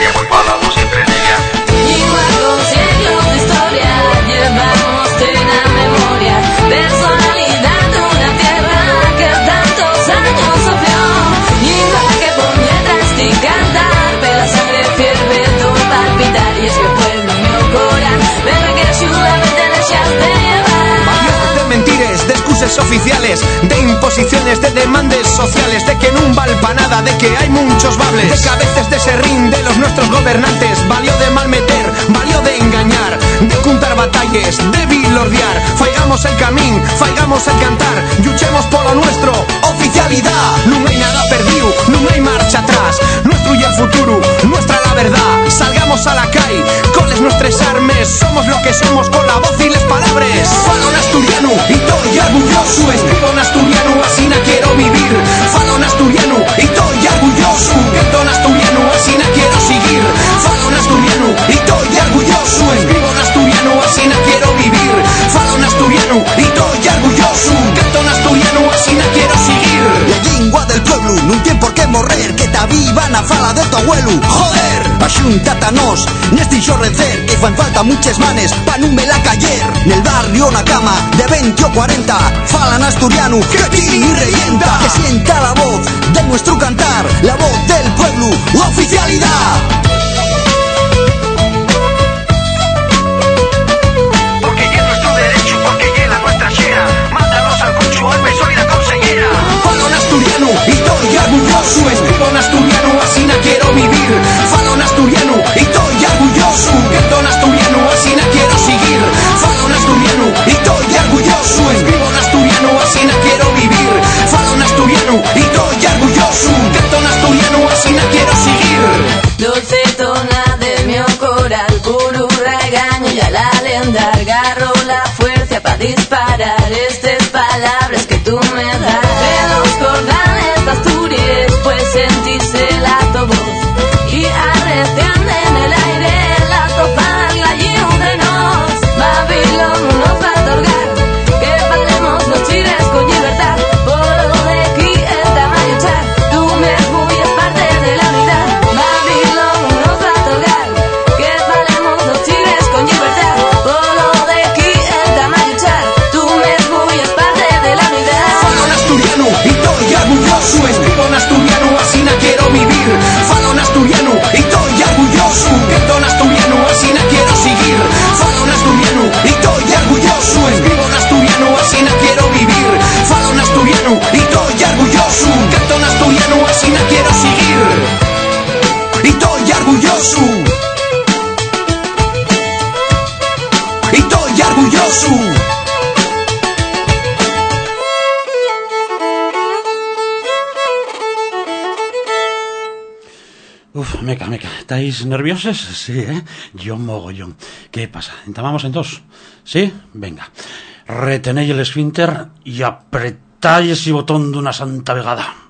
Yeah. Oficiales, de imposiciones, de demandas sociales, de que no val pa nada, de que hay muchos bables, de que de serrín de los nuestros gobernantes, valió de malmeter, valió de engañar, de juntar batalles, de vilordiar, faigamos el camín, faigamos el cantar, luchemos por lo nuestro, oficialidad, no hay nada perdido, no hay marcha atrás, nuestro y el futuro, nuestra la verdad, salgamos a la calle, coles nuestras armes, somos lo que somos con la voz y las palabras, falo asturiano y estoy orgulloso, escribo en asturiano, así no quiero vivir, falo asturiano y estoy orgulloso, canto en asturiano, así no quiero seguir, falo asturiano y estoy orgulloso, escribo en asturiano, así no quiero vivir, falo asturiano y estoy orgulloso, canto en asturiano, así no quiero seguir. La lingua del pueblo non ten por qué morrer Que ta viva na fala de tu abuelo Joder, axuntatanos Neste xorrecer que fan falta muchas manes Pa non me la cayer. Nel barrio na cama de 20 o 40 Falan asturiano que ti ni reyenta Que sienta la voz de nuestro cantar La voz del pueblo, oficialidad en asturiano y estoy orgulloso en asturiano, así no quiero vivir. Falo en asturiano y estoy orgulloso en asturiano, así no quiero seguir. Falo en asturiano y estoy orgulloso en asturiano, así no quiero vivir. Falo en asturiano y estoy orgulloso en asturiano, así no quiero seguir. Dulce tona de mi coral, puro regaño y a la lenda agarro la fuerza para disparar estas ¿Estáis nerviosos? Sí, ¿eh? Yo mogollón. ¿Qué pasa? ¿Entamamos en dos? ¿Sí? Venga. Retenéis el esfínter y apretáis ese botón de una santa vegada.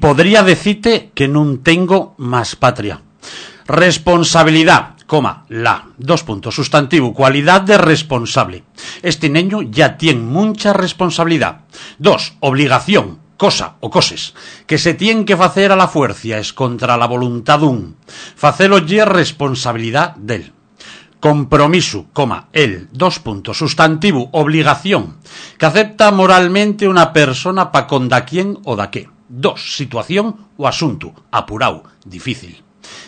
Podría decirte que no tengo más patria. Responsabilidad, coma, la, dos puntos, sustantivo, cualidad de responsable. Este niño ya tiene mucha responsabilidad. Dos, obligación, cosa o coses, que se tiene que facer a la fuerza, es contra la voluntad un. Facelo ye responsabilidad del. Compromiso, coma, el, dos puntos, sustantivo, obligación, que acepta moralmente una persona pa con da quién o da qué. Dos, situación o asunto, apurau, difícil.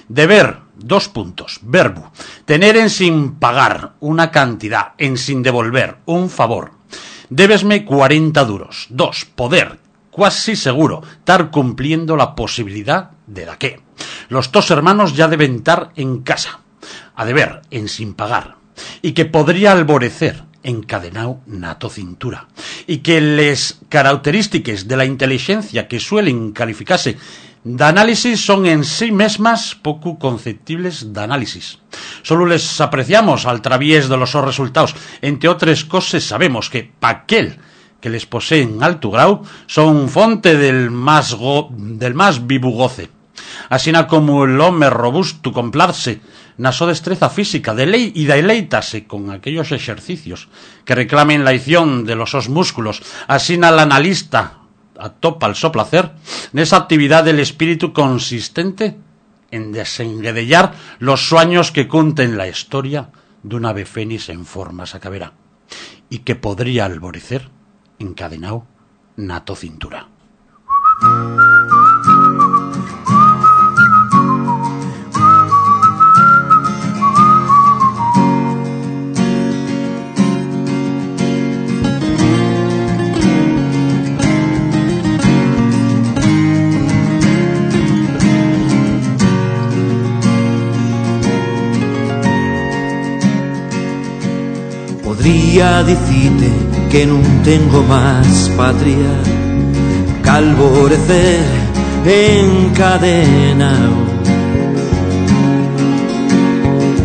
Deber, dos puntos, verbo, tener en sin pagar una cantidad, en sin devolver un favor. Debesme 40 duros. Dos, poder, casi seguro, estar cumpliendo la posibilidad de la que. Los dos hermanos ya deben estar en casa a deber en sin pagar y que podría alborecer encadenado nato cintura y que les características de la inteligencia que suelen calificarse de análisis son en sí mismas poco conceptibles de análisis. Solo les apreciamos al través de los resultados. Entre otras cosas sabemos que paquel que les posee en alto grado son fonte del más, go- del más vivo goce. Así como el hombre robusto complace na so destreza física de ley y deleítase con aquellos ejercicios que reclamen la acción de los sus músculos, así el analista atopa el so placer, esa actividad del espíritu consistente en desenguedellar los sueños que conten la historia de un ave fénix en forma sacavera y que podría alborecer encadenado nato cintura. Podría dicirte que non tengo más patria que alborecer encadenado.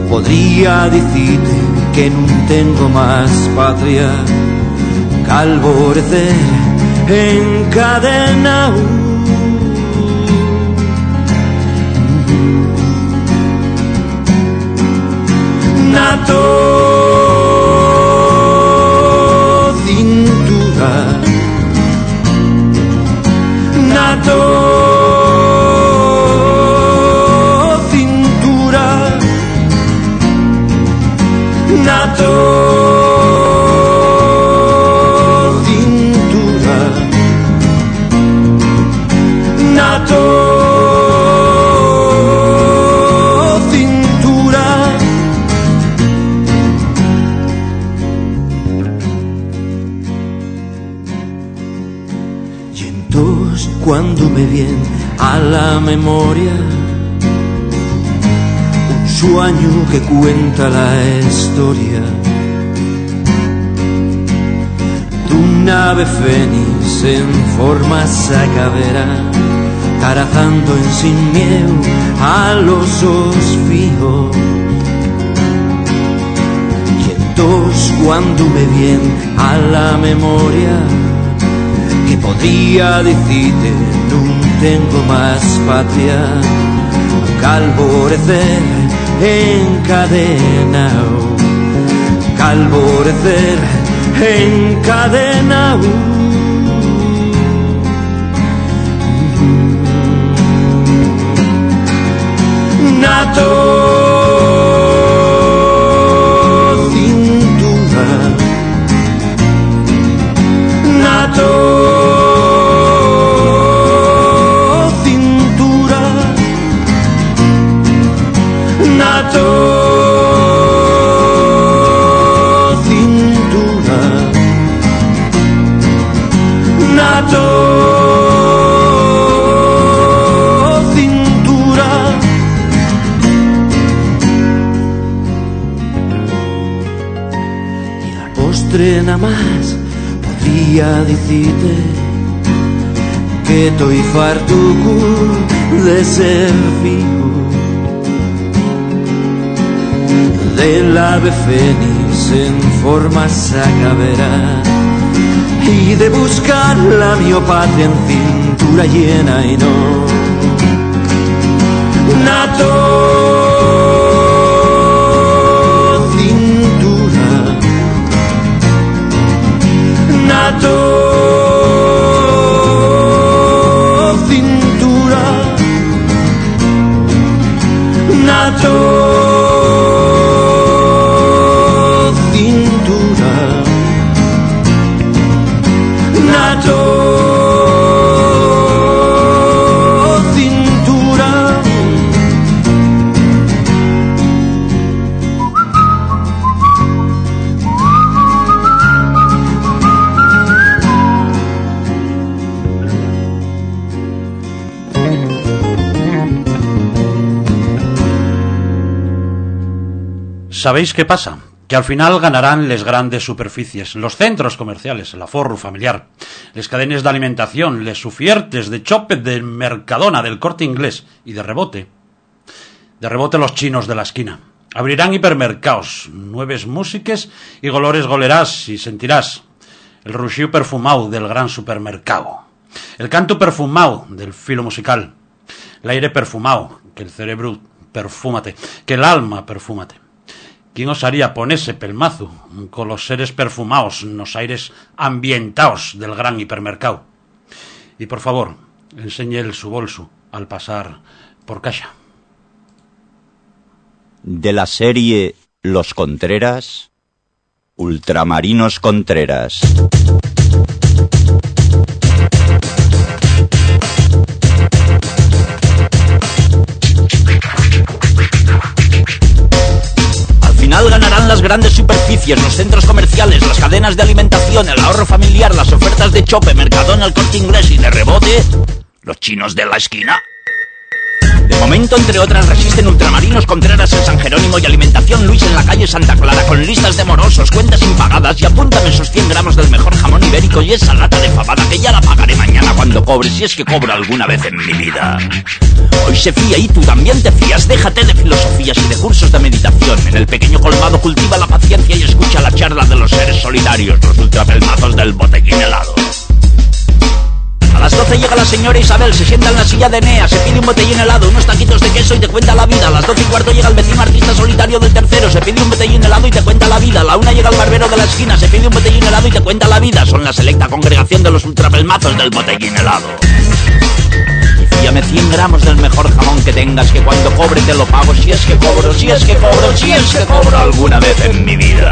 Podría dicirte que non tengo más patria que alborecer encadenado. Nato Nato cintura Nato viene a la memoria. Un sueño que cuenta la historia de un ave fénix en forma sacavera tarazando en sin miedo a los fijos. Y entonces cuando me viene a la memoria Podría decirte, no tengo más patria, calvorecer encadenado, calvorecer encadenado. nato estoy fartuco de ser fijo. Del ave fénix en forma sacavera y de buscar la miopatria en cintura llena y no. Nato nato cintura ¿Sabéis qué pasa? Que al final ganarán les grandes superficies, los centros comerciales, el aforro familiar, les cadenes de alimentación, les sufiertes de chope, de Mercadona, del corte inglés y de rebote. De rebote los chinos de la esquina. Abrirán hipermercados, nueves músiques y golores golerás y sentirás el ruxiu perfumado del gran supermercado, el canto perfumado del filo musical, el aire perfumado, que el cerebro perfúmate, que el alma perfúmate. ¿Quién osaría ponerse pelmazo con los seres perfumados nos aires ambientados del gran hipermercado? Y por favor, enseñe el su bolso al pasar por caja. De la serie Los Contreras, Ultramarinos Contreras. Ganarán las grandes superficies, los centros comerciales, las cadenas de alimentación, el ahorro familiar, las ofertas de chope, Mercadona, el corte inglés y de rebote, los chinos de la esquina. De momento, entre otras, resisten Ultramarinos Contreras en San Jerónimo y Alimentación Luis en la calle Santa Clara con listas de morosos, cuentas impagadas y apúntame esos 100 gramos del mejor jamón ibérico y esa lata de fabada que ya la pagaré mañana cuando cobre, si es que cobro alguna vez en mi vida. Hoy se fía y tú también te fías, déjate de filosofías y de cursos de meditación. En el pequeño colmado cultiva la paciencia y escucha la charla de los seres solitarios, los ultrapelmazos del botequín helado. A las 12 llega la señora Isabel, se sienta en la silla de Nea, se pide un botellín helado, unos taquitos de queso y te cuenta la vida. A las 12 y cuarto llega el vecino artista solitario del tercero, se pide un botellín helado y te cuenta la vida. A la una llega el barbero de la esquina, se pide un botellín helado y te cuenta la vida. Son la selecta congregación de los ultrapelmazos del botellín helado. Y fíame 100 gramos del mejor jamón que tengas, que cuando cobre te lo pago, si es que cobro, si es que cobro, si es que cobro alguna vez en mi vida.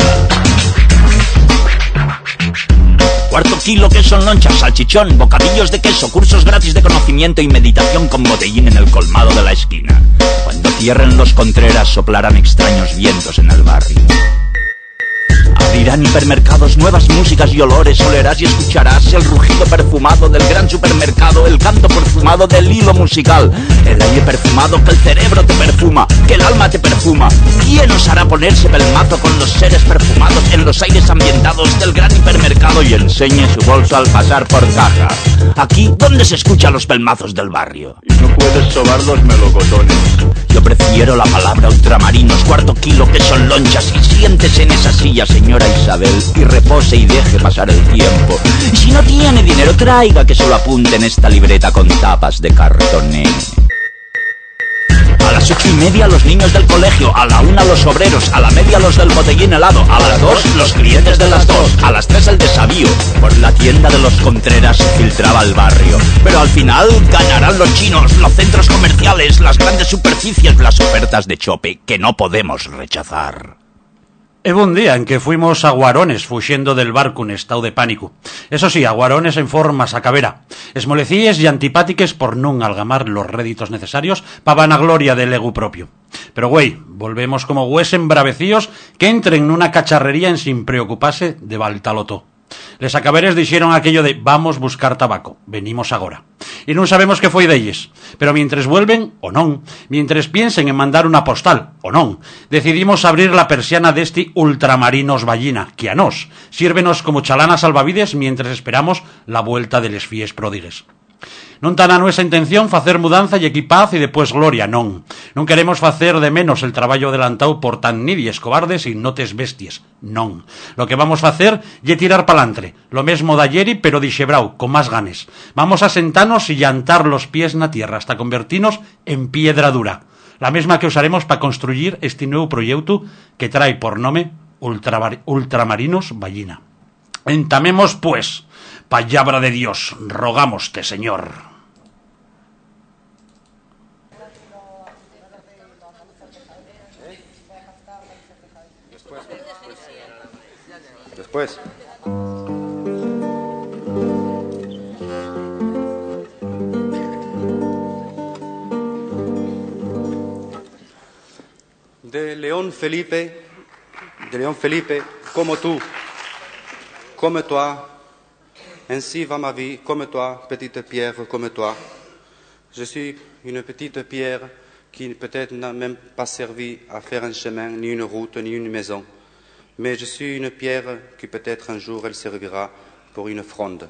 Cuarto kilo queso en lonchas, salchichón, bocadillos de queso, cursos gratis de conocimiento y meditación con botellín en el colmado de la esquina. Cuando cierren los contreras soplarán extraños vientos en el barrio. Abrirán hipermercados, nuevas músicas y olores, olerás y escucharás el rugido perfumado del gran supermercado, el canto perfumado del hilo musical, el aire perfumado que el cerebro te perfuma, que el alma te perfuma. ¿Quién os hará ponerse pelmazo con los seres perfumados en los aires ambientados del gran hipermercado y enseñe su bolso al pasar por caja? Aquí, ¿dónde se escuchan los pelmazos del barrio? No puedes sobar los melocotones. Yo prefiero la palabra ultramarinos, cuarto kilo que son lonchas y siéntese en esa silla, señora Isabel, y repose y deje pasar el tiempo. Y si no tiene dinero, traiga que solo apunte en esta libreta con tapas de cartoné. A las ocho y media los niños del colegio, a la una los obreros, a la media los del botellín helado, a las dos los clientes de las dos, a las tres el desavío. Por la tienda de los Contreras se filtraba el barrio. Pero al final ganarán los chinos, los centros comerciales, las grandes superficies, las ofertas de chope que no podemos rechazar. Hebo un día en que fuimos a Guarones fuxiendo del barco en estado de pánico. Eso sí, a Guarones en forma sacavera. Esmolecíes y antipátiques por non algamar los réditos necesarios pa vanagloria del ego propio. Pero güey, volvemos como gües embravecíos que entren nunha cacharrería en sin preocupase de Baltaloto. Les acaberes dixeron aquello de vamos buscar tabaco, venimos agora. E non sabemos que foi delles, pero mientres vuelven, o non, mientres piensen en mandar unha postal, o non, decidimos abrir la persiana deste ultramarinos ballina, que a nós sírvenos como chalana salvavides mientras esperamos la vuelta de les fies pródigues. Non tan a nuesa intención facer mudanza e equipaz e depois gloria, non. Non queremos facer de menos el traballo adelantado por tan nidies, cobardes e notes bestias, non. Lo que vamos facer lle tirar palantre, lo mesmo da Yeri, pero dixebrau, con máis ganes. Vamos a sentarnos e llantar los pies na tierra hasta convertirnos en piedra dura. La mesma que usaremos para construir este nuevo proyecto que trae por nome Ultramar Ultramarinos Ballina. Entamemos, pues, palabra de Dios, rogamoste, Señor. Después. De León Felipe, de León Felipe, como tú, comme toi, ainsi va ma vie, comme toi, petite pierre, comme toi. Je suis une petite pierre qui peut-être n'a même pas servi à faire un chemin, ni une route, ni une maison. Mais je suis une pierre qui peut-être un jour elle servira pour une fronde.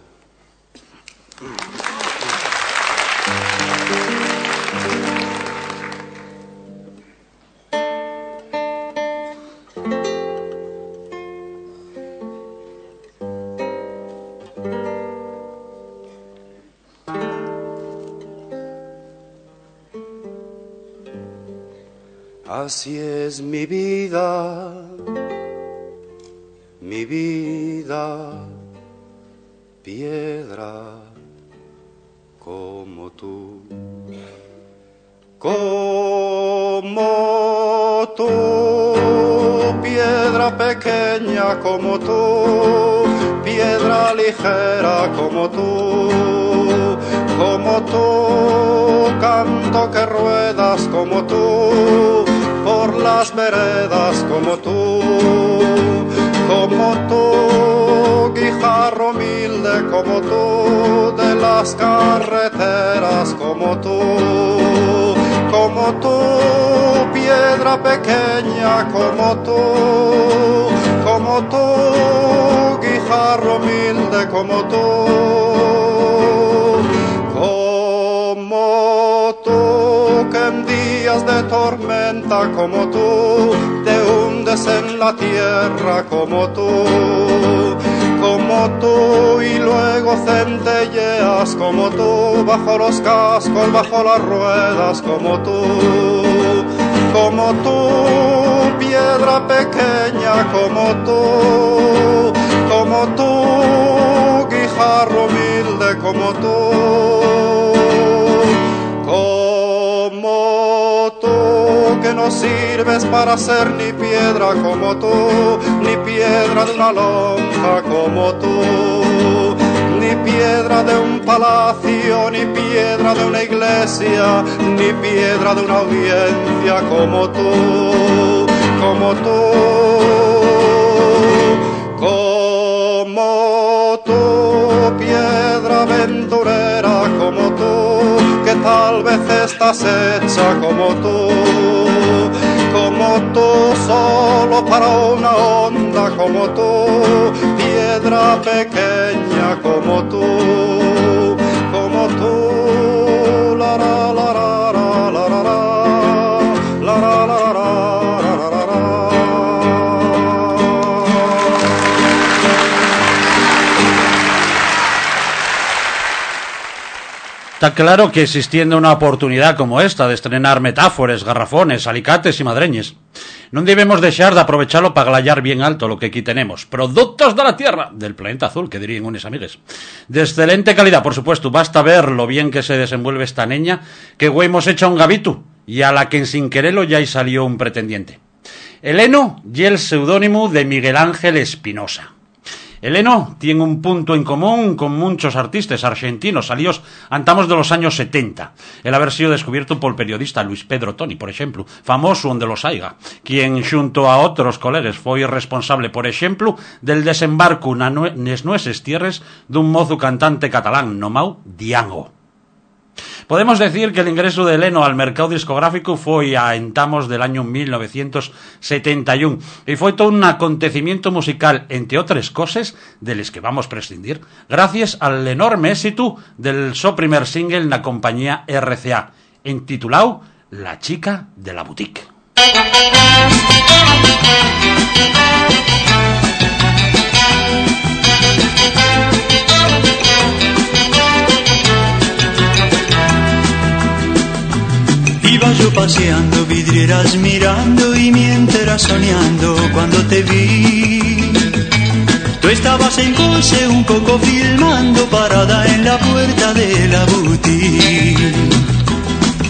Así es mi vida, mi vida, piedra como tú, como tú, piedra pequeña como tú, piedra ligera como tú, como tú, canto que ruedas como tú, las veredas como tú, como tú, guijarro humilde como tú, de las carreteras como tú, como tú, piedra pequeña como tú, como tú, guijarro humilde como tú, como tú, que en días de tormenta como tú, te hundes en la tierra como tú, como tú y luego centelleas como tú, bajo los cascos, bajo las ruedas como tú, como tú, piedra pequeña como tú, como tú, guijarro humilde como tú, no sirves para ser ni piedra como tú, ni piedra de una lonja como tú, ni piedra de un palacio, ni piedra de una iglesia, ni piedra de una audiencia como tú, como tú, como tú, piedra aventurera como tú, que tal vez estás hecha como tú, solo para una onda como tú, piedra pequeña como tú, como tú, la la la la. Está claro que existiendo una oportunidad como esta de estrenar metáforas, garrafones, alicates y madreñes, non debemos deixar de aprovecharlo para glayar bien alto lo que aquí tenemos. Productos de la Tierra, del planeta azul, que dirían unos amigues. De excelente calidad, por supuesto. Basta ver lo bien que se desenvuelve esta niña, que güey hemos hecho un gabitu, y a la que sin quererlo ya salió un pretendiente. Eleno y el seudónimo de Miguel Ángel Espinosa. Eleno tiene un punto en común con muchos artistas argentinos salidos antamos de los años 70. El haber sido descubierto por el periodista Luis Pedro Toni, por ejemplo, famoso donde los haiga, quien junto a otros colegas fue responsable, por ejemplo, del desembarco na nue nueces tierras de un mozo cantante catalán nomau Diango. Podemos decir que el ingreso de Leno al mercado discográfico fue a entamos del año 1971 y fue todo un acontecimiento musical, entre otras cosas, de las que vamos prescindir, gracias al enorme éxito del su primer single en la compañía RCA, intitulado La chica de la boutique. Iba yo paseando, vidrieras mirando y mientras soñando cuando te vi. Tú estabas en coche un poco filmando parada en la puerta de la boutique.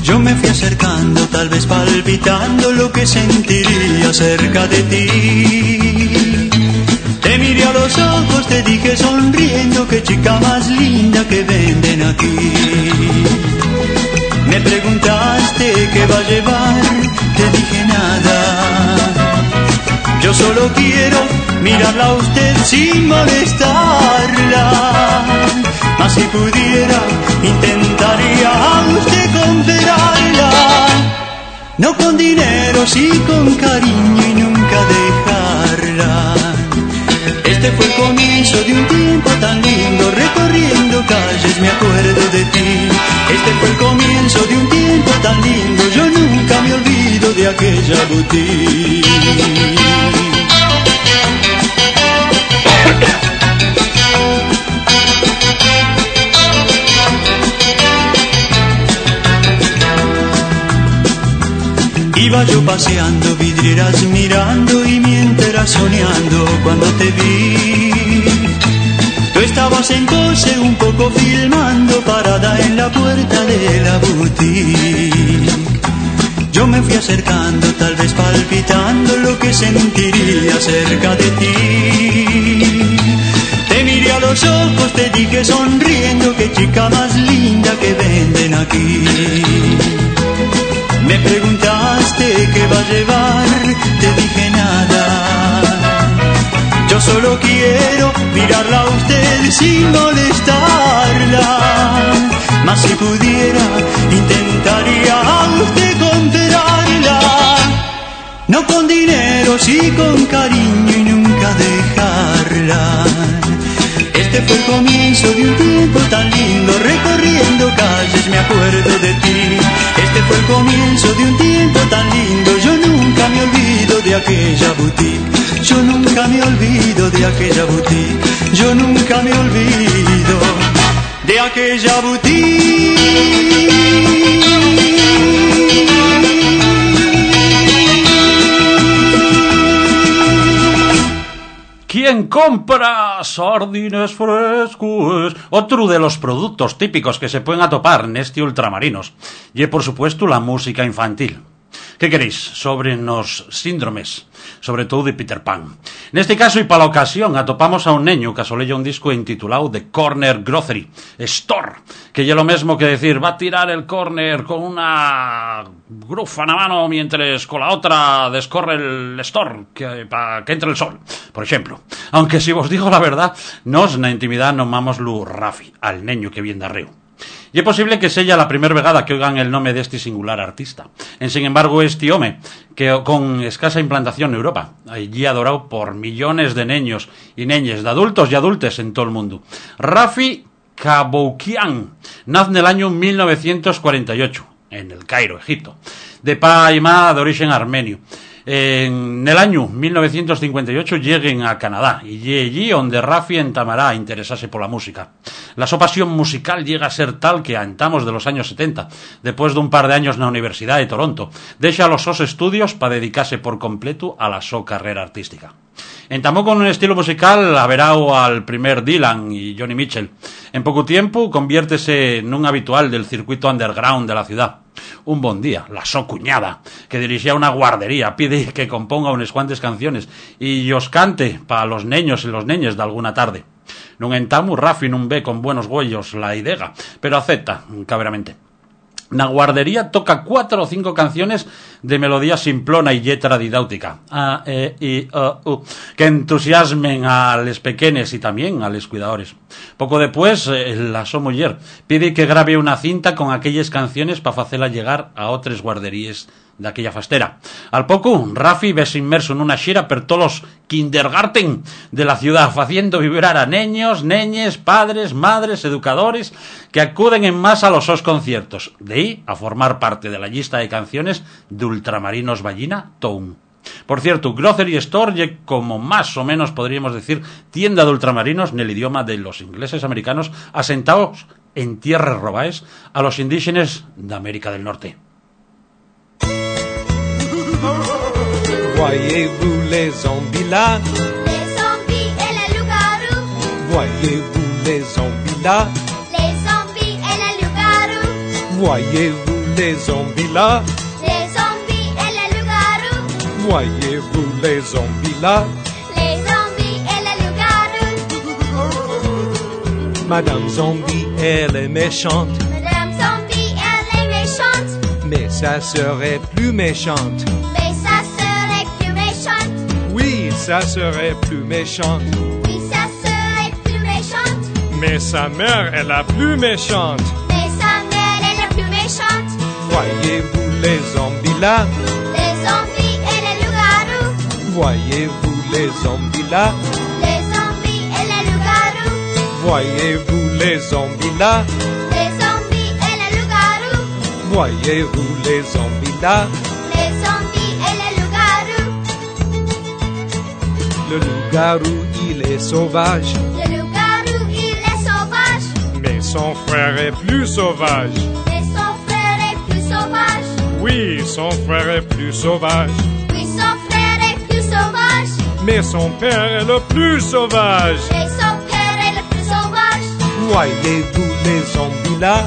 Yo me fui acercando, tal vez palpitando lo que sentiría cerca de ti. Te miré a los ojos, te dije sonriendo, qué chica más linda que venden aquí. Me preguntaste qué va a llevar, te dije nada. Yo solo quiero mirarla a usted sin molestarla. Mas si pudiera, intentaría a usted comprarla. No con dinero, sí con cariño y nunca dejarla. Este fue el comienzo de un tiempo tan lindo, recorriendo calles me acuerdo de ti. Aquella boutique. Iba yo paseando, vidrieras mirando y mientras soñando cuando te vi. Tú estabas en coche un poco filmando parada en la puerta de la boutique. Me fui acercando, tal vez palpitando lo que sentiría cerca de ti. Te miré a los ojos, te dije sonriendo, qué chica más linda que venden aquí. Me preguntaste qué va a llevar, te dije nada. Yo solo quiero mirarla a usted sin molestarla. Mas si pudiera, intentaría a usted dinero, sí con cariño y nunca dejarla. Este fue el comienzo de un tiempo tan lindo, recorriendo calles me acuerdo de ti. Este fue el comienzo de un tiempo tan lindo, yo nunca me olvido de aquella boutique. Yo nunca me olvido de aquella boutique. Yo nunca me olvido de aquella ¿Quién compra sardines frescos? Otro de los productos típicos que se pueden atopar neste ultramarinos. Y por supuesto la música infantil. ¿Qué queréis? Sobre nos síndromes, sobre todo de Peter Pan. Neste caso e para a ocasión atopamos a un neño que asolella un disco intitulado The Corner Grocery Store, que lle lo mesmo que decir va a tirar el corner con una grufa na mano mientras con la otra descorre el store que, para que entre el sol, por ejemplo. Aunque si vos digo la verdad, nos na intimidad nomamos lu Rafi, al neño que viene de arreo. Y es posible que sella la primera vegada que oigan el nombre de este singular artista. En sin embargo, este home, que con escasa implantación en Europa, allí adorado por millones de niños y neñes, de adultos y adultes en todo el mundo. Rafi Kaboukian, nace en el año 1948, en el Cairo, Egipto, de pa y ma de origen armenio. En el año 1958 lleguen a Canadá y allí donde Rafi entamará a interesarse por la música. La su pasión musical llega a ser tal que a entamos de los años 70, después de un par de años en la Universidad de Toronto, deja los sos estudios para dedicarse por completo a la su carrera artística. Entamó con un estilo musical averao al primer Dylan y Johnny Mitchell. En poco tiempo conviértese en un habitual del circuito underground de la ciudad. Un bon día, la so cuñada, que dirigía una guardería, pide que componga unas cuantas canciones y os cante para los niños y los neñes de alguna tarde. Nun entamo, Rafi nun ve con buenos huellos la idea, pero acepta, caberamente. Na guardería toca cuatro o cinco canciones de melodía simplona y letra didáutica, a, i, o, u, que entusiasmen a les pequeñes y también a les cuidadores. Poco después, eh, la so pide que grabe una cinta con aquellas canciones para hacerla llegar a otras guarderías de aquella fastera. Al poco, Rafi ves inmerso en una xira per todos los kindergarten de la ciudad, haciendo vibrar a niños, neñes, padres, madres, educadores, que acuden en masa a los sos conciertos. De ahí a formar parte de la lista de canciones de Ultramarinos Ballina Town. Por cierto, Grocery Store, como más o menos podríamos decir tienda de ultramarinos en el idioma de los ingleses americanos asentados en tierras robaes a los indígenas de América del Norte. Voyez-vous les zombies là? Les zombies et les loups-garous. Voyez-vous les zombies là? Les zombies et les loups-garous. Voyez-vous les zombies là? Les zombies et les loups-garous. Voyez-vous les zombies là? Les zombies et les loups-garous. Madame Zombie, elle est méchante, Madame Zombie, elle est méchante. mais sœur est plus méchante. Sœur est plus Oui, sœur est plus méchante. mais sa mère est la plus méchante. Mais sa mère est la plus méchante. Voyez-vous les zombies là? Les zombies et les loups-garous. Voyez-vous les zombies là? Les zombies et les loups-garous. Voyez-vous les zombies là? Les zombies et les loups-garous. Voyez-vous les zombies là? Le loup-garou, il est sauvage, Le loup-garou, il est sauvage. mais son frère est plus sauvage. Mais son frère est plus sauvage. Oui, son frère est plus sauvage, Oui, son frère est plus sauvage. mais son père est le plus sauvage. Et son père est le plus sauvage. Voyez-vous les zombies là?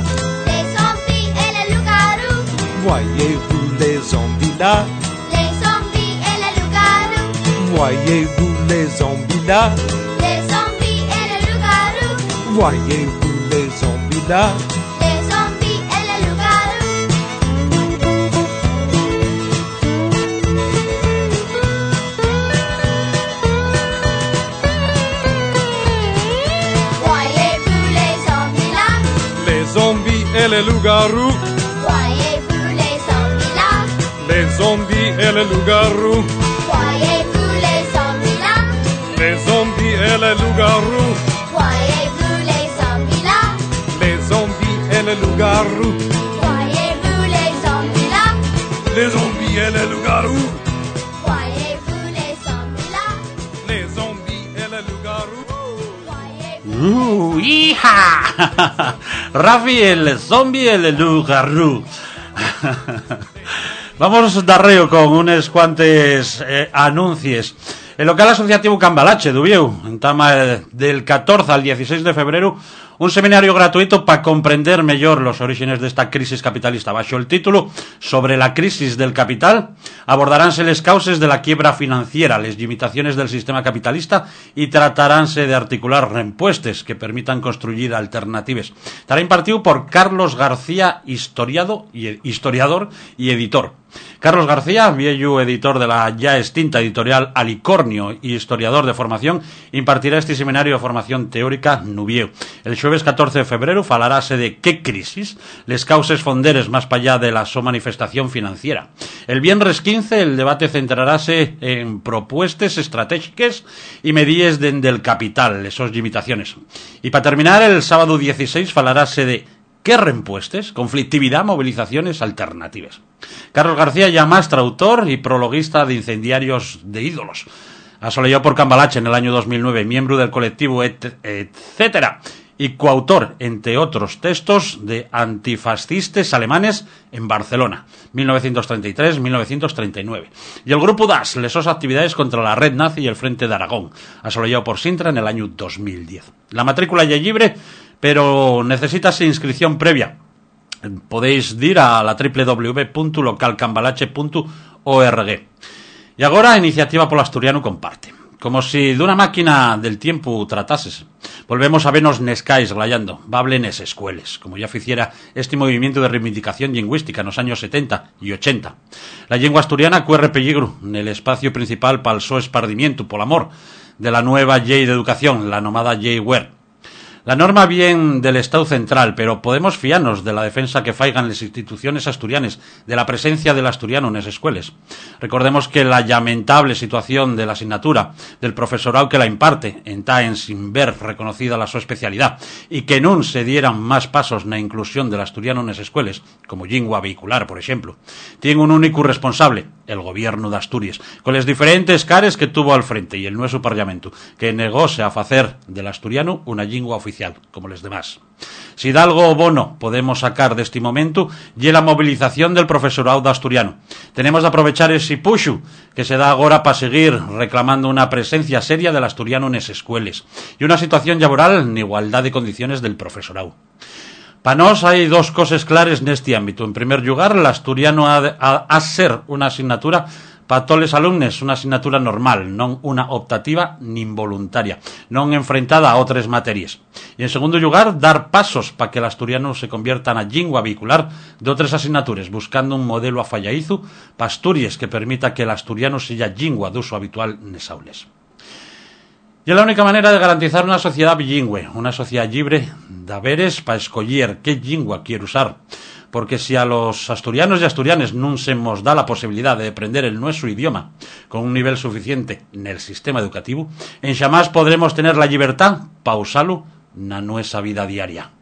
Les zombies et les loups-garous. Voyez-vous les zombies là? Les zombies et les loups-garous. Voyez-vous les zombies là. Les zombies et les loups-garous. Voyez-vous les zombies là? Les zombies et les loups-garous. Voyez-vous les zombies là? Les zombies et les loups-garous Voyez-vous les zombies là? Les zombies et les loups-garous Voyez-vous et les loups-garous Voyez-vous les zombies là Les zombies et les loups-garous Voyez-vous les zombies là Les zombies et les loups-garous Voyez-vous les zombies là Les zombies et les loups-garous ¡Uh, hija! Rafi, el zombie, el lugarru. Vamos darreo con unos cuantes eh, anuncios. El local asociativo Cambalache, Dubieu, en Tama eh, del 14 al 16 de febrero, un seminario gratuito para comprender mejor los orígenes de esta crisis capitalista. Bajo el título Sobre la crisis del capital, abordaránse les causes de la quiebra financiera, les limitaciones del sistema capitalista y trataránse de articular reempuestes que permitan construir alternativas. Estará impartido por Carlos García, historiado y, historiador y editor. Carlos García, viejo editor de la ya extinta editorial Alicornio y historiador de formación, impartirá este seminario de formación teórica Nubieu. El jueves 14 de febrero falarase de qué crisis, les causes fonderes más allá de la so manifestación financiera. El viernes 15 el debate centrarase en propuestas estratégicas y medidas dende el capital, esos limitaciones. Y para terminar, el sábado 16 falarase de ¿Qué reempuestes? Conflictividad, movilizaciones alternativas. Carlos García Llamastra, autor y prologuista de Incendiarios de Ídolos. Asolelló por Cambalache en el año 2009, miembro del colectivo et- etcétera y coautor, entre otros textos, de Antifascistes alemanes en Barcelona, 1933-1939. Y el grupo DAS, lesós actividades contra la red nazi y el Frente de Aragón, asolellado por Sintra en el año 2010. La matrícula ya libre, pero necesitas inscripción previa. Podéis ir a la www.localcambalache.org. Y agora iniciativa polo asturiano comparte. Como si de una máquina del tiempo tratases. Volvemos a vernos nescais glayando, bable nes escueles, como ya ficiera este movimiento de reivindicación lingüística en los años 70 y 80. La lengua asturiana cuerre peligro en el espacio principal para el so espardimiento, por amor, de la nueva ley de educación, la nomada ley WER. La norma bien del Estado central, pero podemos fiarnos de la defensa que faigan las instituciones asturianes de la presencia del asturiano en las escuelas. Recordemos que la lamentable situación de la asignatura del profesorado que la imparte está en sin ver reconocida la su especialidad y que nun se dieran más pasos na inclusión del asturiano en las escuelas, como lingua vehicular, por ejemplo. Tiene un único responsable, el gobierno de Asturias, con las diferentes cares que tuvo al frente y el nuevo parlamento, que negóse a facer del asturiano una lingua oficial, como los demás. Si de algo bono podemos sacar de este momento, y la movilización del profesorado de asturiano. Tenemos de aprovechar ese pushu que se da ahora para seguir reclamando una presencia seria del asturiano en las escuelas y una situación laboral en igualdad de condiciones del profesorado. Para nos hay dos cosas claras en este ámbito. En primer lugar, el asturiano ha, de- ser una asignatura para todos los alumnos, una asignatura normal, non una optativa ni involuntaria, non enfrentada a otras materias. Y en segundo lugar, dar pasos para que el asturiano se convierta en la lingua vehicular de otras asignaturas, buscando un modelo a fallaizu para Asturias que permita que el asturiano sea lingua de uso habitual nes aules. Y es la única manera de garantizar una sociedad bilingüe, una sociedad libre de haberes para escoger qué lengua quiere usar. Porque si a los asturianos y asturianes no se nos da la posibilidad de aprender el nuestro idioma con un nivel suficiente en el sistema educativo, en jamás podremos tener la libertad para usarlo na nuestra vida diaria.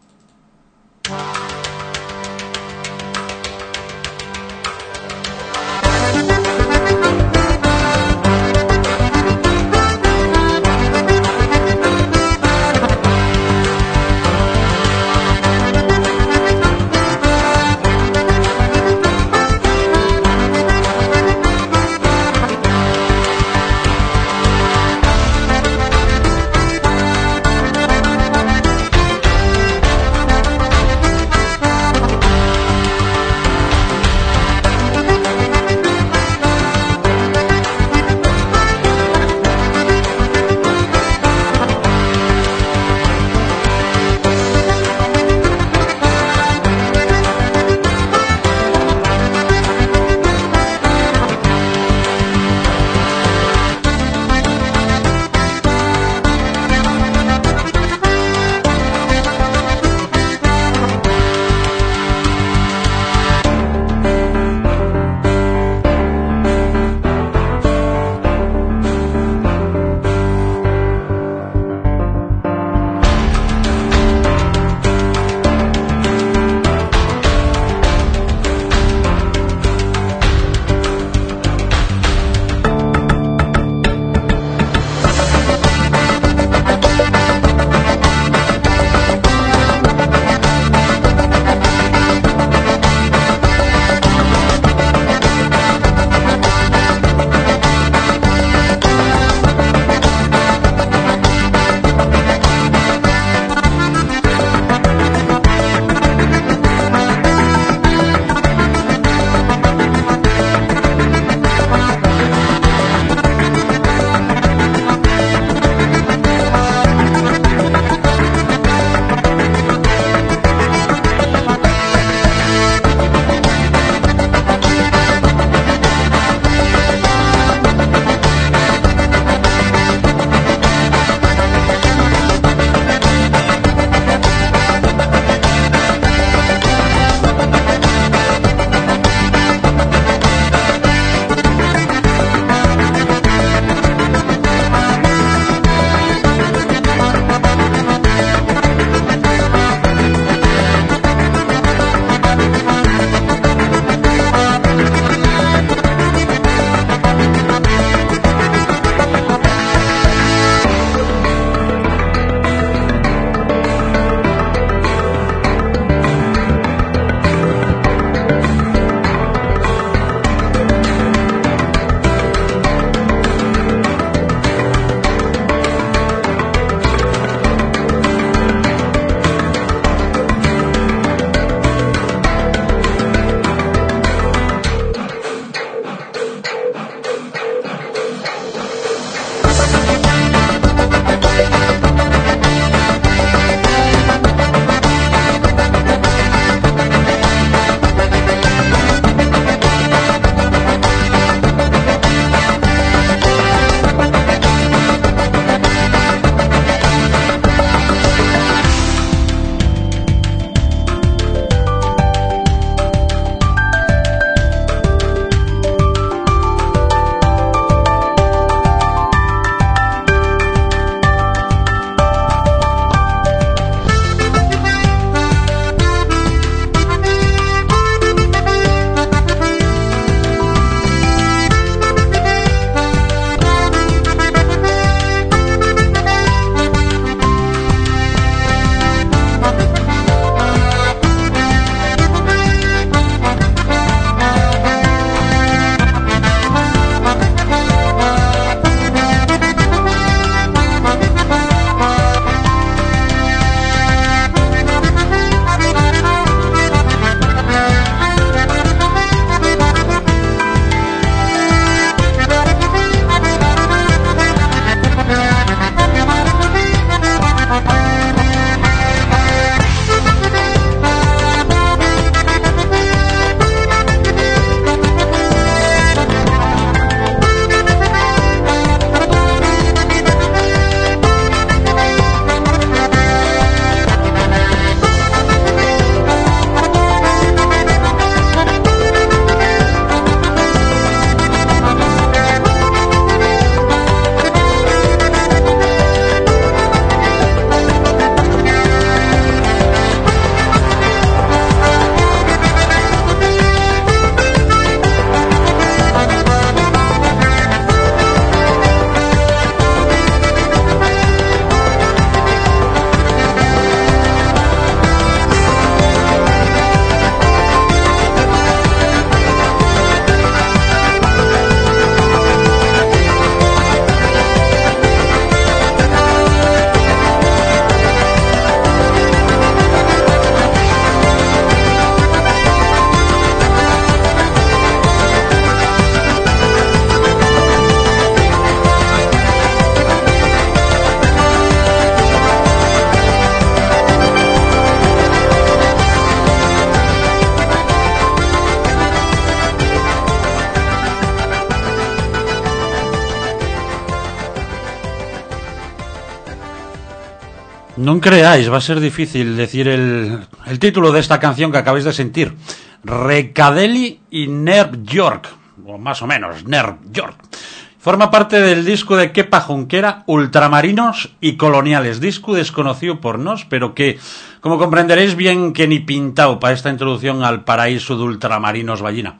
Creáis, va a ser difícil decir el, el título de esta canción que acabáis de sentir. Recadeli y Nerv York, o más o menos, Nerv York. Forma parte del disco de Kepa Junquera, Ultramarinos y Coloniales, disco desconocido por nos, pero que, como comprenderéis bien, que ni pintado para esta introducción al paraíso de Ultramarinos Ballina.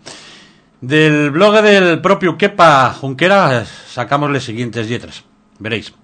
Del blog del propio Kepa Junquera sacamos las siguientes letras. Veréis.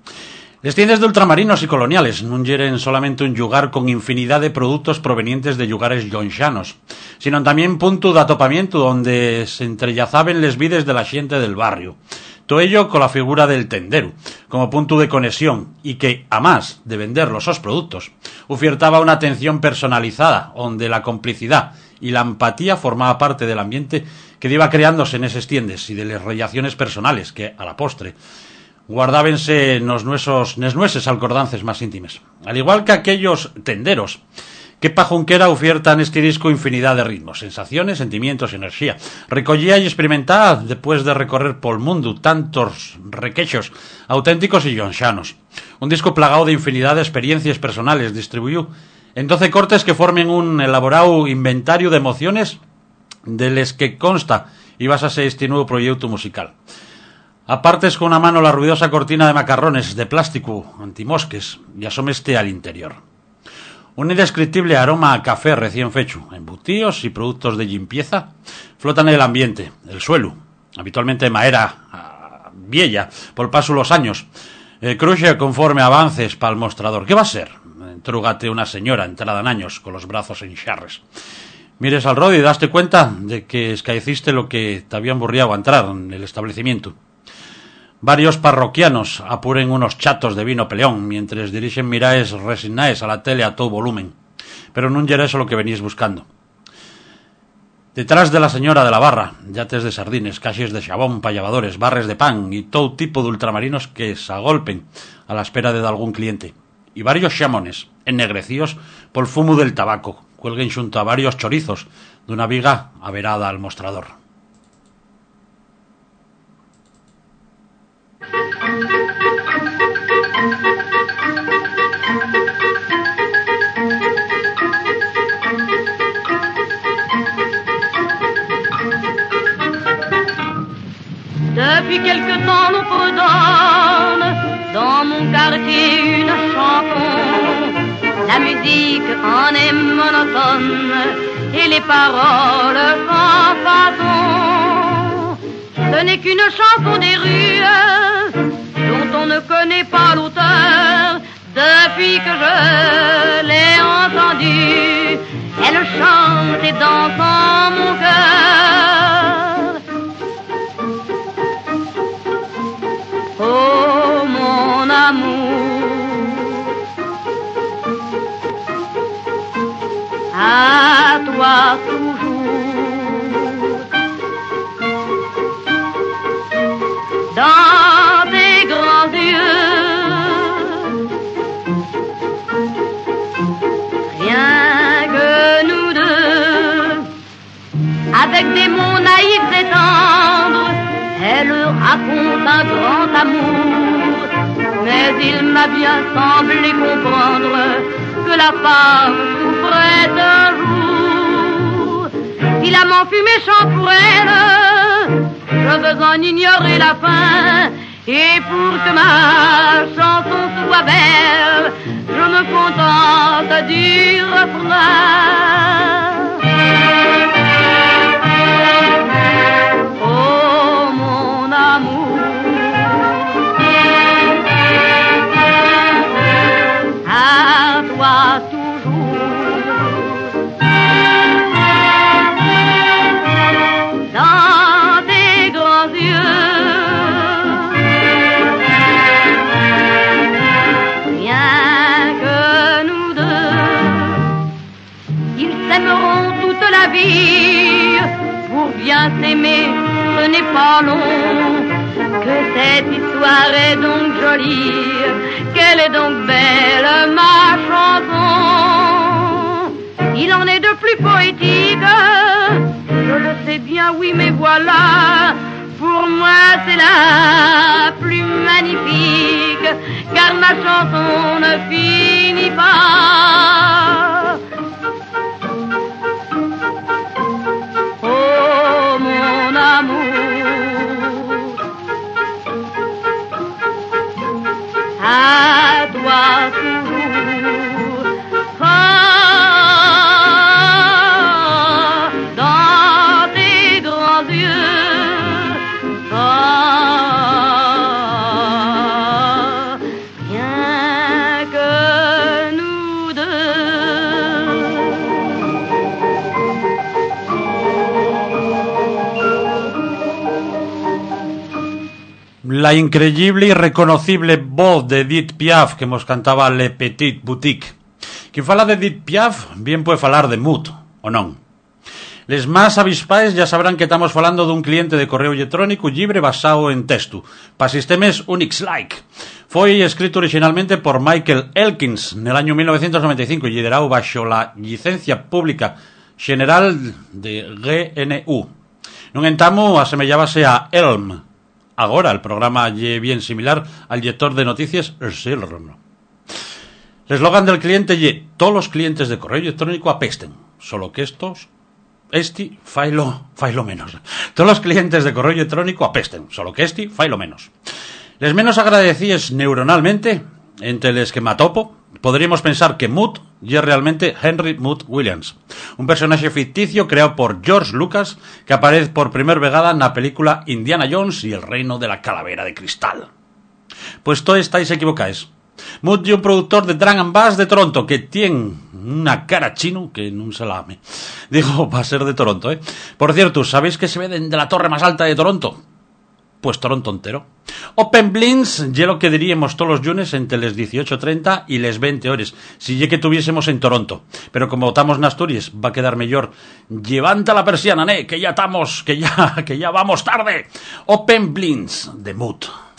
Les tiendas de ultramarinos y coloniales non yeren solamente un lugar con infinidad de productos provenientes de lugares yonxanos, sino también punto de atopamiento donde se entrellazaban les vides de la xente del barrio. Todo ello con la figura del tendero, como punto de conexión, y que, a más de vender los sos productos, ofertaba una atención personalizada, donde la complicidad y la empatía formaba parte del ambiente que iba creándose en esas tiendas y de las relaciones personales que, a la postre, guardábense nos nuesos, nes nueses alcordances más íntimes. Al igual que aquellos tenderos, que pa Junquera oferta en este disco infinidad de ritmos, sensaciones, sentimientos y energía. Recollía y experimentaba, después de recorrer por el mundo tantos requechos auténticos y yonxanos. Un disco plagado de infinidad de experiencias personales, distribuyó en 12 cortes que formen un elaborado inventario de emociones de les que consta y basase este nuevo proyecto musical. Apartes con una mano la ruidosa cortina de macarrones de plástico antimosques y asomeste al interior. Un indescriptible aroma a café recién fecho, embutíos y productos de limpieza flotan en el ambiente, el suelo, habitualmente de madera ah, vieja por paso los años, eh, cruce conforme avances para el mostrador. ¿Qué va a ser? Trúgate una señora entrada en años con los brazos en charres. Mires al rodio y daste cuenta de que escaeciste lo que te habían burriado a entrar en el establecimiento. Varios parroquianos apuren unos chatos de vino peleón mientras dirigen miraes resignaes a la tele a todo volumen. Pero era eso lo que venís buscando. Detrás de la señora de la barra, yates de sardines, caixes de xabón, payavadores, barres de pan y todo tipo de ultramarinos que se agolpen a la espera de algún cliente. Y varios xamones, ennegrecíos por fumo del tabaco, cuelguen xunto a varios chorizos de una viga averada al mostrador. Depuis quelque temps nous donne dans mon quartier une chanson. La musique en est monotone et les paroles sans façon. Ce n'est qu'une chanson des rues dont on ne connaît pas l'auteur. Depuis que je l'ai entendue, elle chante et danse en mon cœur. Oh mon amour, à toi toujours. Elle raconte un grand amour. Mais il m'a bien semblé comprendre que la femme souffrait d'un jour. Si l'amant fut méchant pour elle, je veux en ignorer la fin. Et pour que ma chanson soit belle, je me contente du refrain. Bien s'aimer, ce n'est pas long. Que cette histoire est donc jolie, qu'elle est donc belle, ma chanson. Il en est de plus poétique, je le sais bien, oui, mais voilà. Pour moi, c'est la plus magnifique, car ma chanson ne finit pas. La increíble y reconocible voz de Edith Piaf que nos cantaba Le Petit Boutique. Quien fala de Edith Piaf, bien puede falar de Mood, o non. Les máis avispáes ya sabrán que estamos falando dun cliente de correo electrónico libre basado en texto, pa sistemas Unix-like. Foi escrito originalmente por Michael Elkins nel año 1995 e liderado baixo la licencia pública general de GNU. Non entamo asemellábase a Elm. Agora el programa lle bien similar al lector de noticias Silron. El eslogan del cliente lle todos los clientes de correo electrónico apesten, solo que estos Esti failo, failo menos. Todos los clientes de correo electrónico apesten, solo que esti failo menos. Les menos agradecíes neuronalmente, entre les que matopo, podríamos pensar que Mood y es realmente Henry Mood Williams, un personaje ficticio creado por George Lucas que aparece por primer vegada en la película Indiana Jones y el reino de la calavera de cristal. Pues todo estáis equivocáis. Mood y un productor de Dragon Bass de Toronto que tiene una cara chino que no se la ame. Digo, va a ser de Toronto, ¿eh? Por cierto, ¿sabéis que se ve de la torre más alta de Toronto? Pues Toronto entero. Open Blinds, ye lo que diríamos todos los lunes entre les 18.30 y les 20 horas, si ye que tuviésemos en Toronto. Pero como votamos en Asturias, va a quedar mejor. Levanta la persiana, ¿eh? Que ya estamos, que ya, que ya vamos tarde. Open Blinds, de Mood.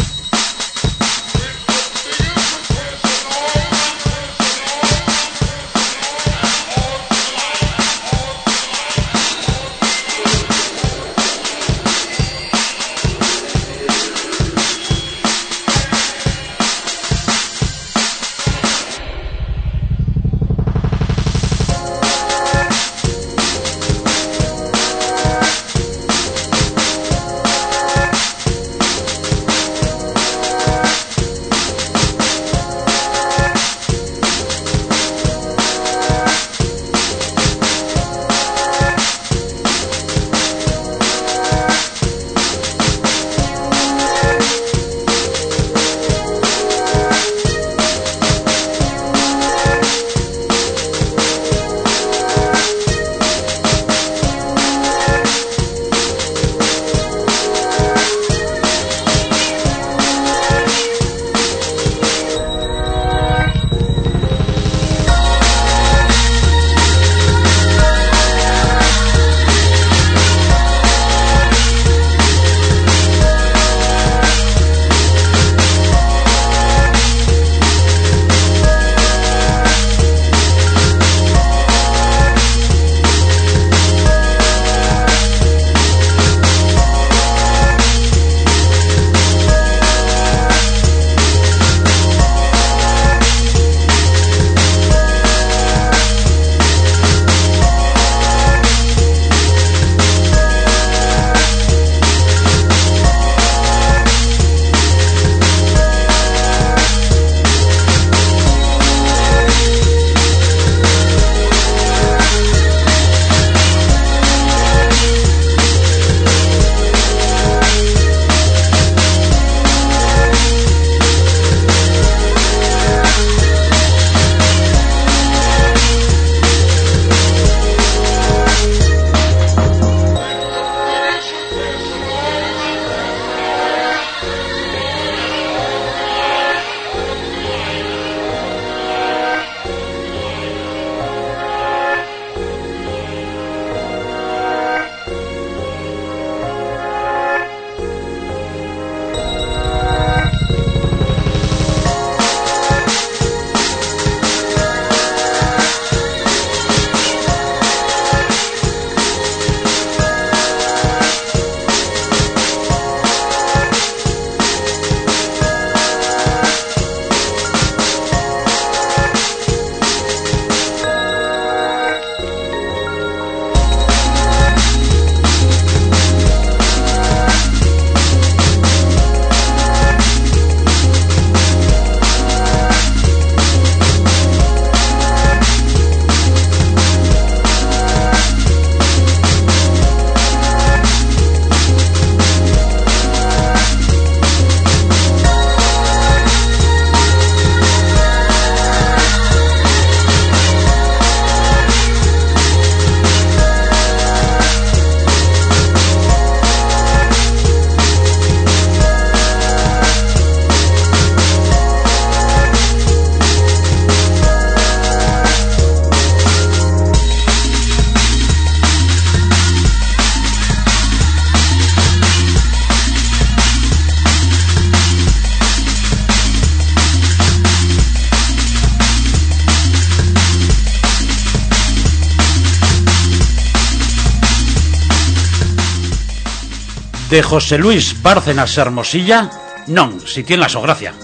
De José Luis Bárcenas Hermosilla, non, si tiene la so gracia.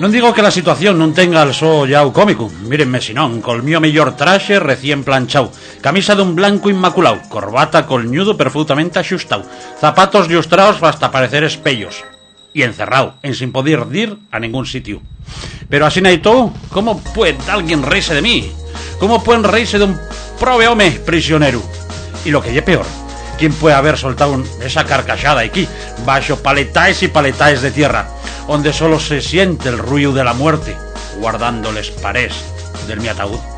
Non digo que la situación non tenga el so llau cómico Mírenme si non, col mío mellor traxe recién planchau Camisa dun blanco inmaculado Corbata col ñudo perfectamente Zapatos llustrados hasta parecer espellos Y encerrado, en sin poder ir a ningún sitio Pero así naito, ¿cómo puede alguien reírse de mí? ¿Cómo pueden reírse de un prove home prisionero? Y lo que lle peor, ¿quién puede haber soltado esa carcachada aquí, bajo paletáis y paletáis de tierra, donde solo se siente el ruido de la muerte, guardándoles parés del mi ataúd?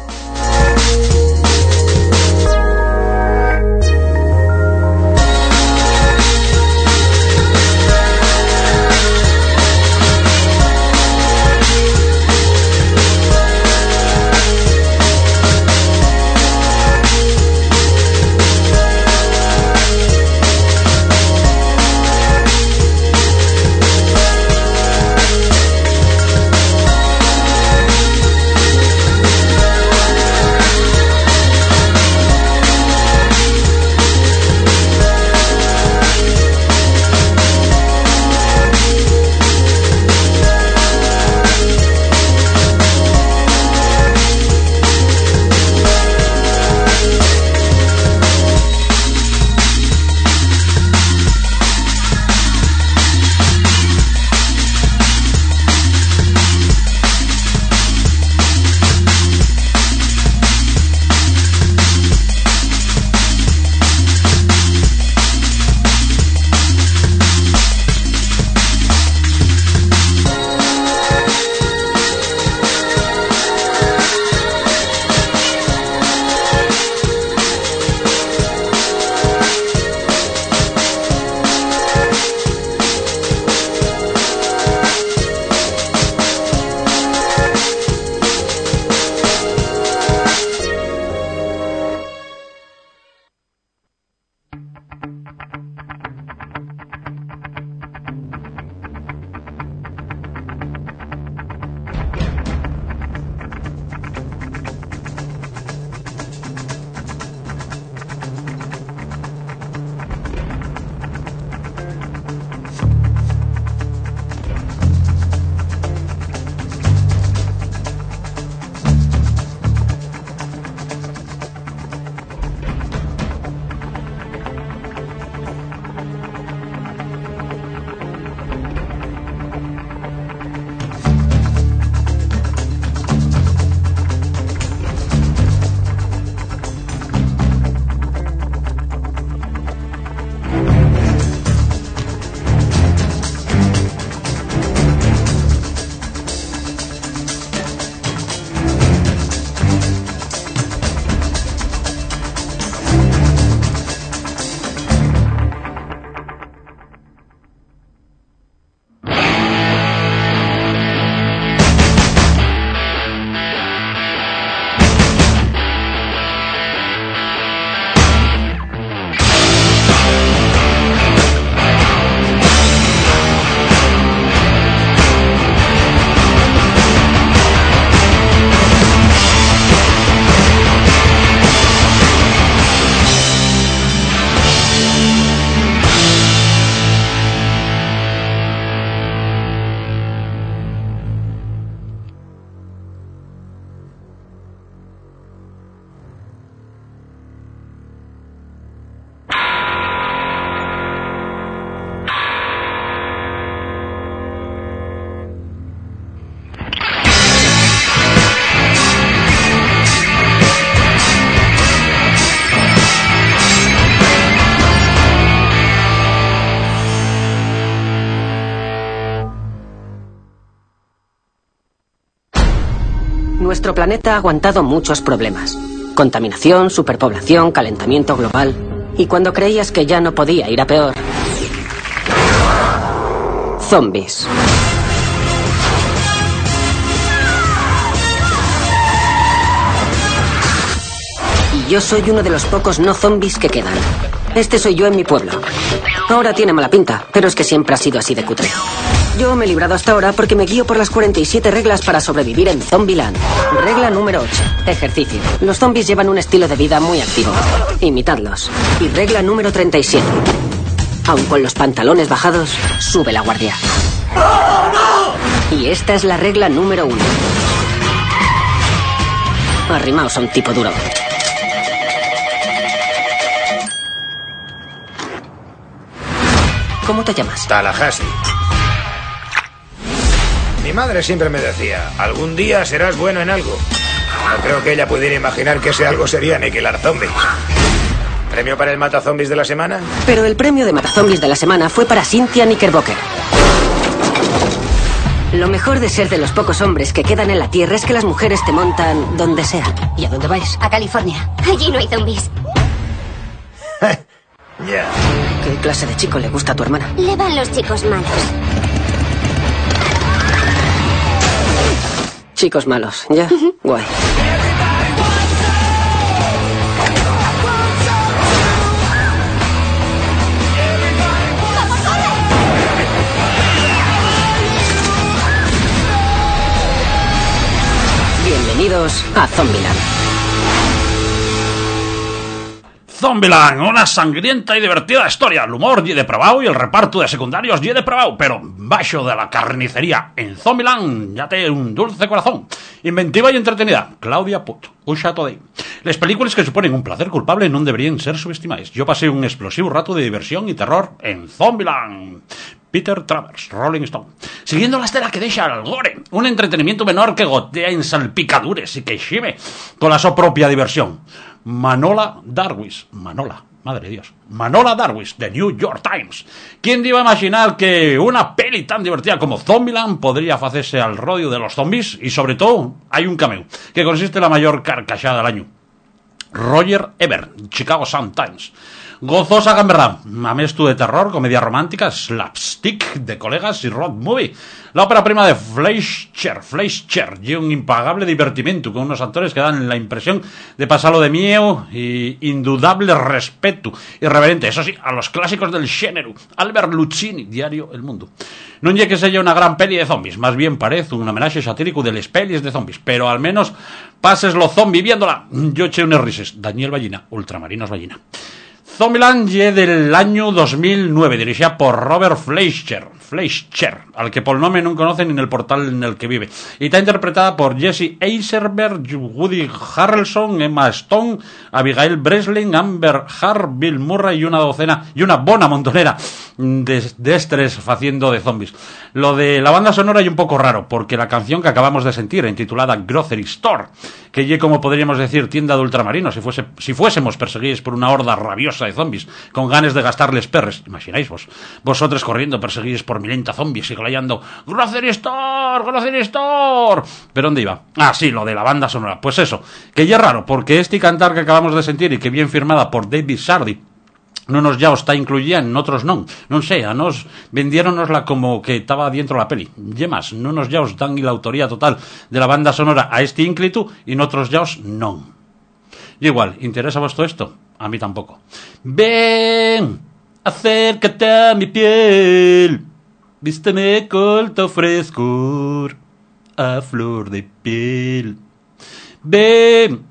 Nuestro planeta ha aguantado muchos problemas. Contaminación, superpoblación, calentamiento global. Y cuando creías que ya no podía ir a peor... Zombies. Y yo soy uno de los pocos no zombies que quedan. Este soy yo en mi pueblo. Ahora tiene mala pinta, pero es que siempre ha sido así de cutre. Yo me he librado hasta ahora porque me guío por las 47 reglas para sobrevivir en Zombieland. Regla número 8. Ejercicio. Los zombies llevan un estilo de vida muy activo. Imitadlos. Y regla número 37. Aun con los pantalones bajados, sube la guardia. Y esta es la regla número 1. Arrimaos a un tipo duro. ¿Cómo te llamas? Tallahassee. Mi madre siempre me decía, algún día serás bueno en algo. No creo que ella pudiera imaginar que ese algo sería aniquilar zombies. ¿Premio para el matazombies de la semana? Pero el premio de Matazombies de la semana fue para Cynthia Knickerbocker. Lo mejor de ser de los pocos hombres que quedan en la Tierra es que las mujeres te montan donde sea. ¿Y a dónde vais? A California. Allí no hay zombies. Ya. ¿Qué clase de chico le gusta a tu hermana? Le van los chicos malos. Chicos malos, ¿ya? Guay. Bienvenidos a Zombieland. Zombieland, una sangrienta y divertida historia. El humor y depravado y el reparto de secundarios y depravado, pero baixo de la carnicería. En Zombieland ya té un dulce corazón. Inventiva y entretenida. Claudia. Usha Today. Les películas que suponen un placer culpable non deberían ser subestimadas. Yo pasé un explosivo rato de diversión y terror en Zombieland. Peter Travers, Rolling Stone. Siguiendo la estela que deja al gore, un entretenimiento menor que gotea en salpicadures y que xime con la so propia diversión. Manola Darwis, Manola, madre de Dios, Manola Darwis, de New York Times. ¿Quién iba a imaginar que una peli tan divertida como Zombieland podría hacerse al rodio de los zombies? Y sobre todo, hay un cameo, que consiste en la mayor carcachada del año. Roger Ebert, Chicago Sun Times. Gozosa gamberra, mamestu de terror, comedia romántica, slapstick de colegas y road movie. La ópera prima de Fleischer, Fleischer, y un impagable divertimento con unos actores que dan la impresión de pasarlo de miedo y indudable respeto irreverente, eso sí, a los clásicos del género. Albert Lucchini, Diario El Mundo. Non lle que sella una gran peli de zombies, más bien parece un homenaje satírico de les pelis de zombies, pero al menos pases lo zombie viéndola. Yo eché unes rises. Daniel Ballina, Ultramarinos Ballina. Zombieland del año 2009, dirigida por Robert Fleischer, Fleischer, al que por nombre no conocen en el portal en el que vive. Y está interpretada por Jesse Eisenberg, Woody Harrelson, Emma Stone, Abigail Breslin, Amber Hart, Bill Murray y una docena y una bona montonera de, de estres haciendo de zombies. Lo de la banda sonora y un poco raro, porque la canción que acabamos de sentir, intitulada Grocery Store, que ye como podríamos decir tienda de ultramarinos, si, fuese, si fuésemos perseguidos por una horda rabiosa de zombies, con ganes de gastarles perres, imagináis vos, vosotros corriendo perseguidos por milenta zombies y glayando Grocery Store, Grocery Store. ¿Pero dónde iba? Ah, sí, lo de la banda sonora. Pues eso, que ya es raro, porque este cantar que acabamos de sentir y que bien firmada por David Sardi, no nos ya está incluía en otros non. Non sei, a nos vendieronosla como que estaba dentro la peli. Ye más, no nos ya os dan la autoría total de la banda sonora a este ínclito y en otros ya os non. Y igual, ¿interesa vos todo esto? A mí tampoco. Ven, acércate a mi piel, vísteme con tu frescor a flor de piel. Ven,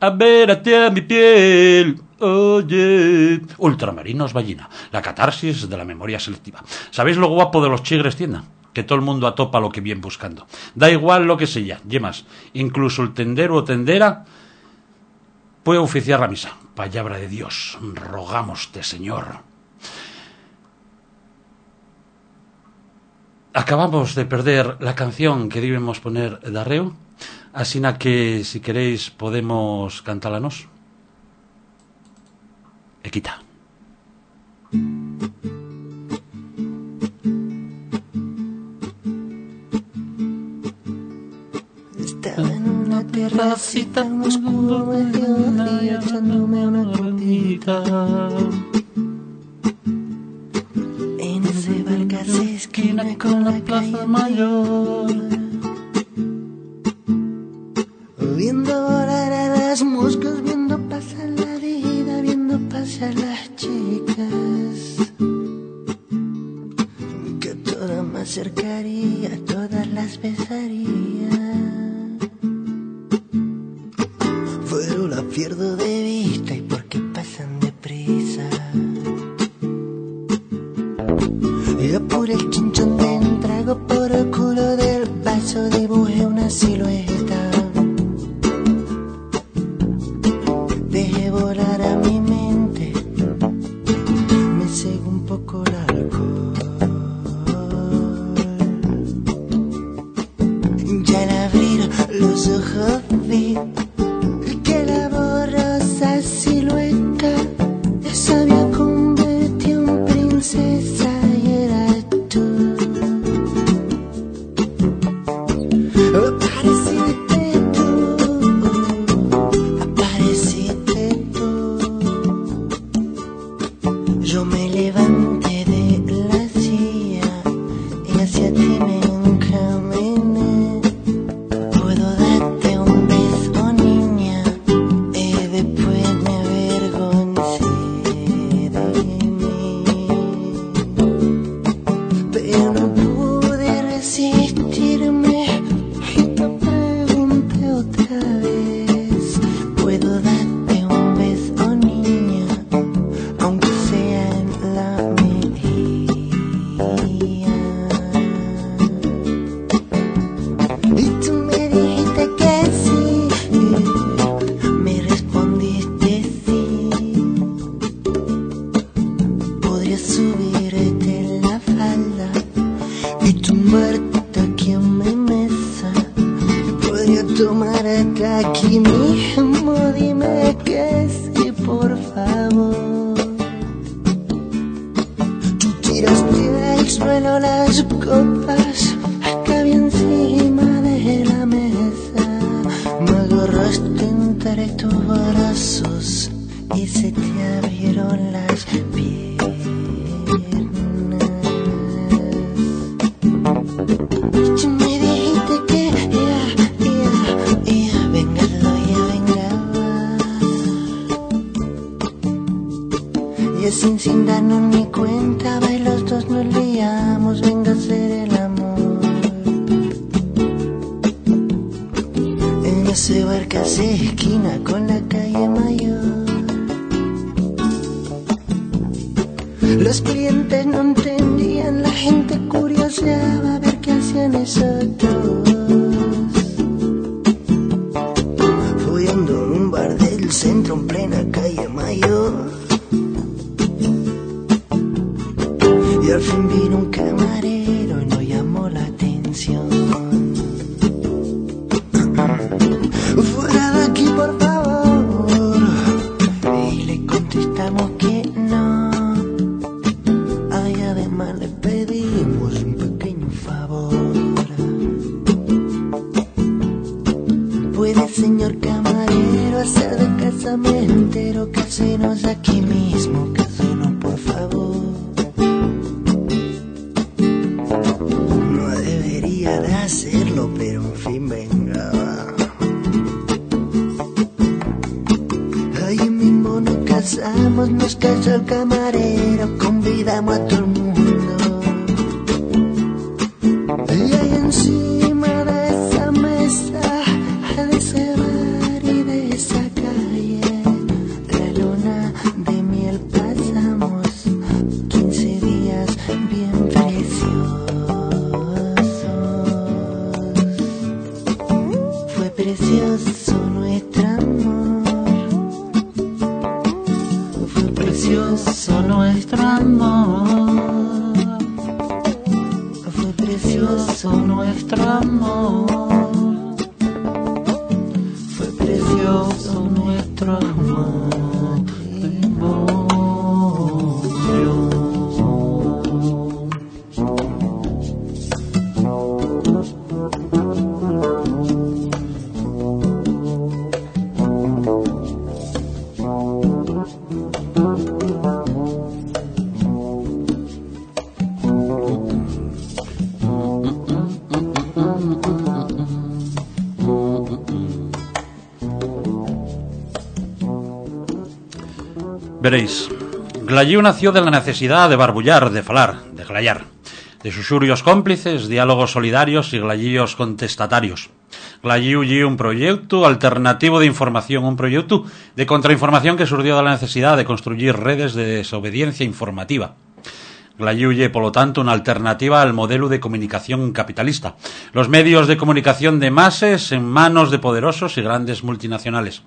a vérate a mi piel, Oye, Ultramarinos Ballina, la catarsis de la memoria selectiva. ¿Sabéis lo guapo de los chigres tienda? Que todo el mundo atopa lo que viene buscando. Da igual lo que sea, yemas. Incluso el tendero o tendera puede oficiar la misa. Palabra de Dios, rogamoste, Señor. Acabamos de perder la canción que debemos poner de arreo, así que si queréis podemos cantarla nos. Equita. Estaba en una terracita buscando mediodía echándome una copita de Vargas esquina con la Plaza Mayor. Viendo volar a las moscas, viendo pasar la vida, viendo pasar las chicas. Que todas me acercaría, todas las besaría. Pero la pierdo de vista y porque Veo por el chinchón del trago, por el culo del vaso, dibujé una silueta. Dejé volar a mi mente, me cegó un poco el alcohol. Y al abrir los ojos vi. nuestro amor. Pelayo nació de la necesidad de barbullar, de falar, de glayar, de susurrios cómplices, diálogos solidarios y glallíos contestatarios. Glalliu y un proyecto alternativo de información, un proyecto de contrainformación que surgió de la necesidad de construir redes de desobediencia informativa. Glayuye, por lo tanto, una alternativa al modelo de comunicación capitalista. Los medios de comunicación de masas en manos de poderosos y grandes multinacionales.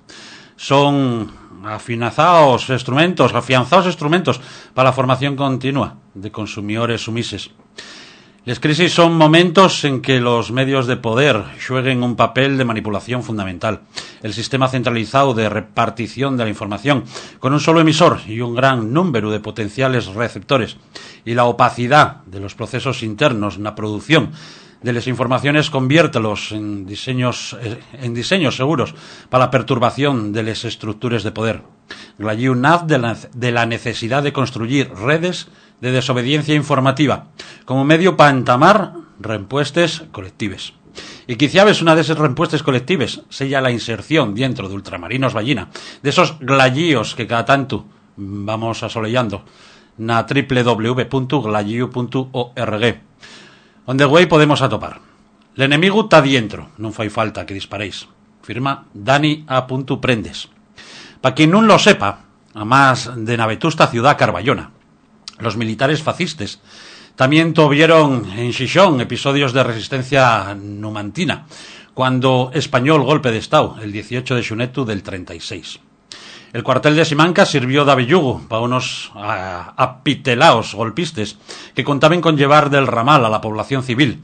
Son afinazados instrumentos, afianzados instrumentos para la formación continua de consumidores sumises. Las crisis son momentos en que los medios de poder jueguen un papel de manipulación fundamental. El sistema centralizado de repartición de la información, con un solo emisor y un gran número de potenciales receptores, y la opacidad de los procesos internos en la producción de las informaciones conviértelos en diseños, eh, en diseños seguros para la perturbación de las estructuras de poder. Glayiu naz de la, de la necesidad de construir redes de desobediencia informativa como medio para entamar reempuestes colectives. Y quizá ves una de esas reempuestes colectives sella la inserción dentro de ultramarinos ballina, de esos glayíos que cada tanto vamos asolellando na www.glayiu.org onde güey podemos atopar. L'enemigo está dientro, non fai falta que disparéis. Firma Dani A. Prendes. Pa quien non lo sepa, a más de na vetusta ciudad Carballona, los militares fascistas también tuvieron en Xixón episodios de resistencia numantina, cuando español golpe de Estado, el 18 de Xunetu del 36. El cuartel de Simanca sirvió de avillugo para unos ah, apitelaos golpistes que contaban con llevar del ramal a la población civil,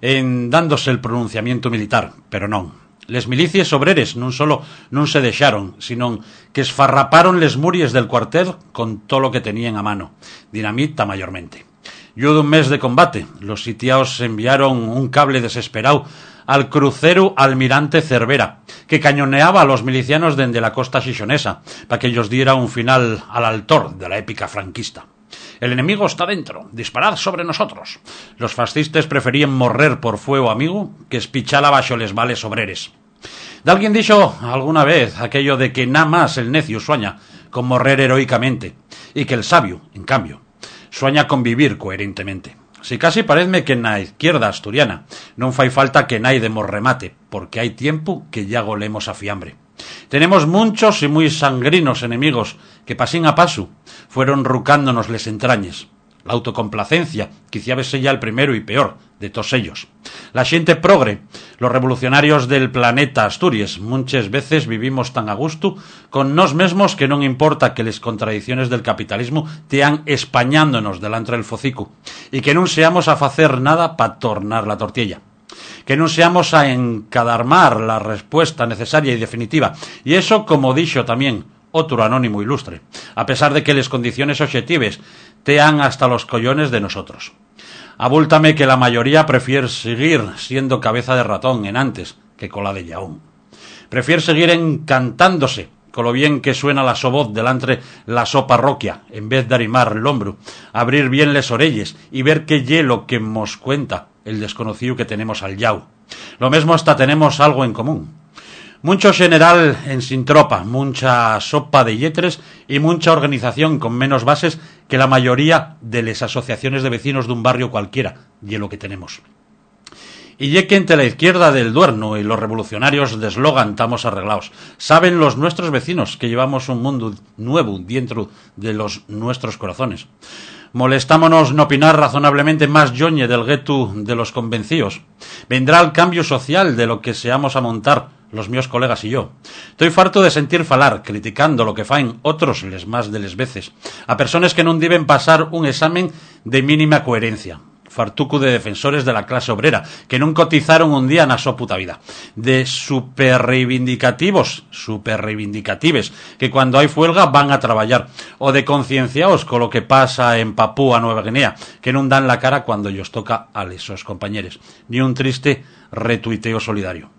en dándose el pronunciamiento militar, pero non. Les milicias obreres non solo non se deixaron, sino que esfarraparon les muries del cuartel con todo lo que tenían a mano, dinamita mayormente. Yo de un mes de combate, los sitiados enviaron un cable desesperado al crucero Almirante Cervera, que cañoneaba a los milicianos desde la costa xixonesa, para que ellos diera un final al altor de la épica franquista. El enemigo está dentro, disparad sobre nosotros. Los fascistas preferían morrer por fuego amigo que espichala bajo les vales obreres. De alguien dicho alguna vez aquello de que nada más el necio sueña con morrer heroicamente y que el sabio, en cambio, sueña con vivir coherentemente. Si casi parezme que na izquierda asturiana non fai falta que naidemos remate, porque hai tiempo que ya golemos a fiambre. Tenemos muchos y muy sangrinos enemigos que pasín a paso fueron rucándonos les entrañes. La autocomplacencia, quizá ves ya el primero y peor de todos ellos. La xente progre, los revolucionarios del planeta Asturias, muchas veces vivimos tan a gusto con nos mesmos que non importa que les contradicciones del capitalismo tean españándonos delante del focico y que non seamos a facer nada para tornar la tortilla que non seamos a encadarmar la respuesta necesaria y definitiva. Y eso, como dixo también otro anónimo ilustre, a pesar de que les condiciones objetivas tean hasta los collones de nosotros. Abúltame que la mayoría prefiere seguir siendo cabeza de ratón en antes que cola de yaún. Prefiere seguir encantándose con lo bien que suena la sovoz delante la so parroquia, en vez de arrimar el hombro, abrir bien les orelles y ver qué hielo que nos cuenta el desconocido que tenemos al yau. Lo mismo hasta tenemos algo en común. Mucho general en sin tropa, mucha sopa de yetres y mucha organización con menos bases que la mayoría de las asociaciones de vecinos de un barrio cualquiera, y lo que tenemos. Y ya que entre la izquierda del Duerno y los revolucionarios de eslogan estamos arreglados, saben los nuestros vecinos que llevamos un mundo nuevo dentro de los nuestros corazones. Molestámonos no opinar razonablemente más yoñe del gueto de los convencidos. Vendrá el cambio social de lo que seamos a montar los míos colegas y yo. Estoy farto de sentir falar, criticando lo que faen otros les más de les veces, a personas que non deben pasar un examen de mínima coherencia. Fartuco de defensores de la clase obrera, que non cotizaron un día na súa puta vida. De superreivindicativos, superreivindicatives, que cuando hai fuelga van a traballar. O de concienciaos con lo que pasa en Papúa Nueva Guinea, que non dan la cara cuando ellos toca a lesos compañeros. Ni un triste retuiteo solidario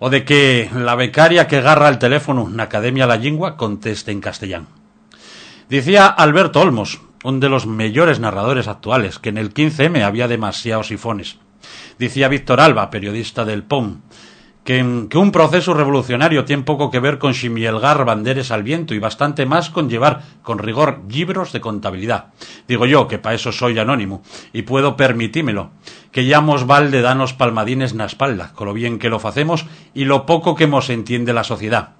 o de que la becaria que agarra el teléfono en Academia La Lingua conteste en castellán. Decía Alberto Olmos, un de los mejores narradores actuales, que en el 15M había demasiados sifones. Decía Víctor Alba, periodista del POM, que, un proceso revolucionario tiene poco que ver con chimielgar banderes al viento y bastante más con llevar con rigor libros de contabilidad. Digo yo, que para eso soy anónimo, y puedo permitímelo, que llamos valde danos palmadines na espalda, con lo bien que lo facemos y lo poco que mos entiende la sociedad.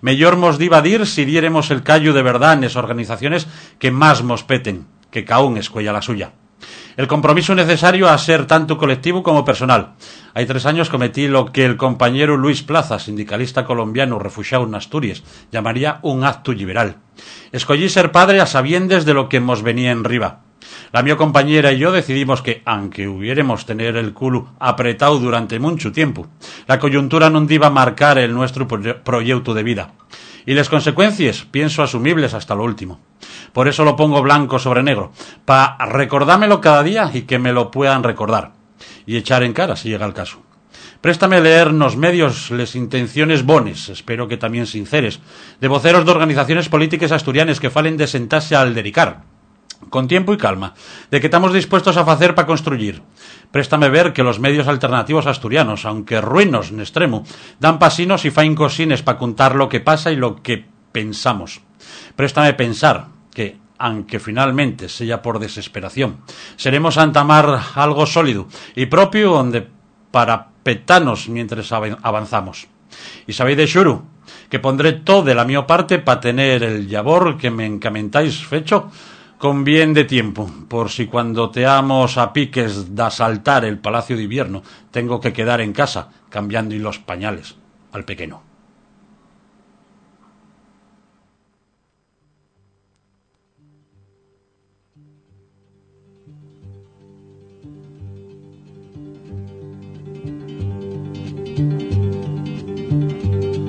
Mellor mos divadir si diéremos el callo de verdad en esas organizaciones que más mos peten, que caún escuella la suya. El compromiso necesario a ser tanto colectivo como personal. Hay tres años cometí lo que el compañero Luis Plaza, sindicalista colombiano refugiado en Asturias, llamaría un acto liberal. Escogí ser padre a sabiendes de lo que nos venía en riba. La mi compañera y yo decidimos que, aunque hubiéramos tener el culo apretado durante mucho tiempo, la coyuntura no iba a marcar el nuestro pro- proyecto de vida. Y las consecuencias, pienso, asumibles hasta lo último. Por eso lo pongo blanco sobre negro, para recordármelo cada día y que me lo puedan recordar. Y echar en cara si llega el caso. Préstame leer nos medios les intenciones bones, espero que también sinceres, de voceros de organizaciones políticas asturianes que falen de sentarse al dedicar, con tiempo y calma, de que estamos dispuestos a hacer para construir. Préstame ver que los medios alternativos asturianos, aunque ruinos en extremo, dan pasinos y fain cosines para contar lo que pasa y lo que pensamos. Préstame pensar que, aunque finalmente sea por desesperación, seremos a entamar algo sólido y propio donde para petanos mientras ava- avanzamos. Y sabéis de Shuru, que pondré todo de la mi parte para tener el labor que me encamentáis fecho con bien de tiempo, por si cuando teamos a piques de asaltar el Palacio de Invierno tengo que quedar en casa cambiando los pañales al pequeño.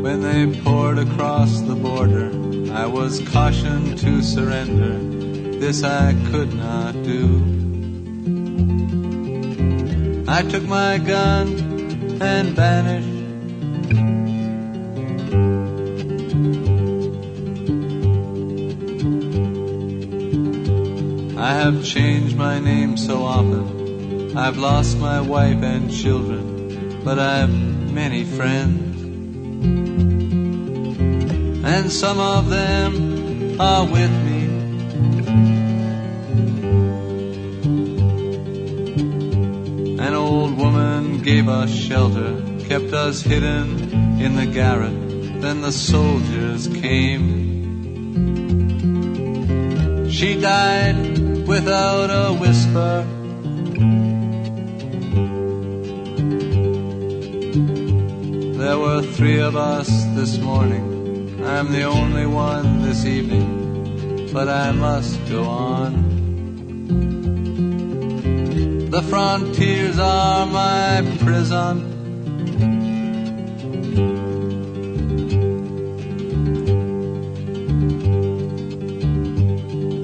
When they poured across the border, I was cautioned surrender. This I could not do. I took my gun and vanished. I have changed my name so often. I've lost my wife and children, but I've many friends. And some of them are with me. Woman gave us shelter, kept us hidden in the garret. Then the soldiers came. She died without a whisper. There were three of us this morning. I'm the only one this evening, but I must go on. The frontiers are my prison.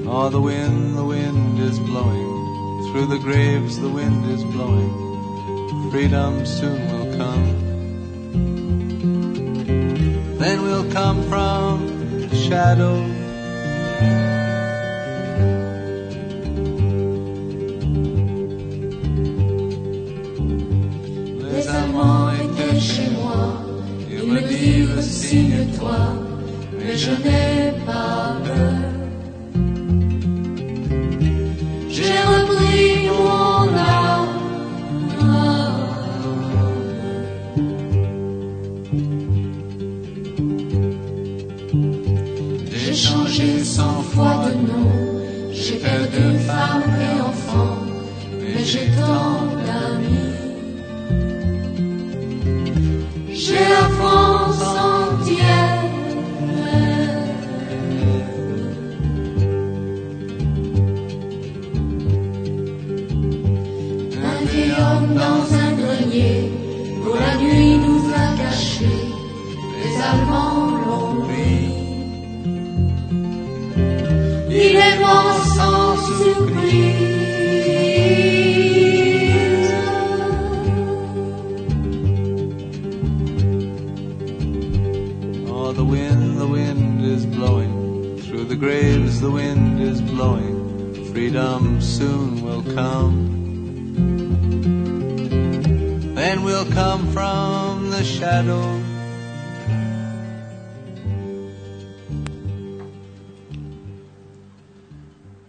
Oh, the wind, the wind is blowing. Through the graves, the wind is blowing. Freedom soon will come. Then we'll come from shadow. Signe-toi, mais je n'ai pas peur.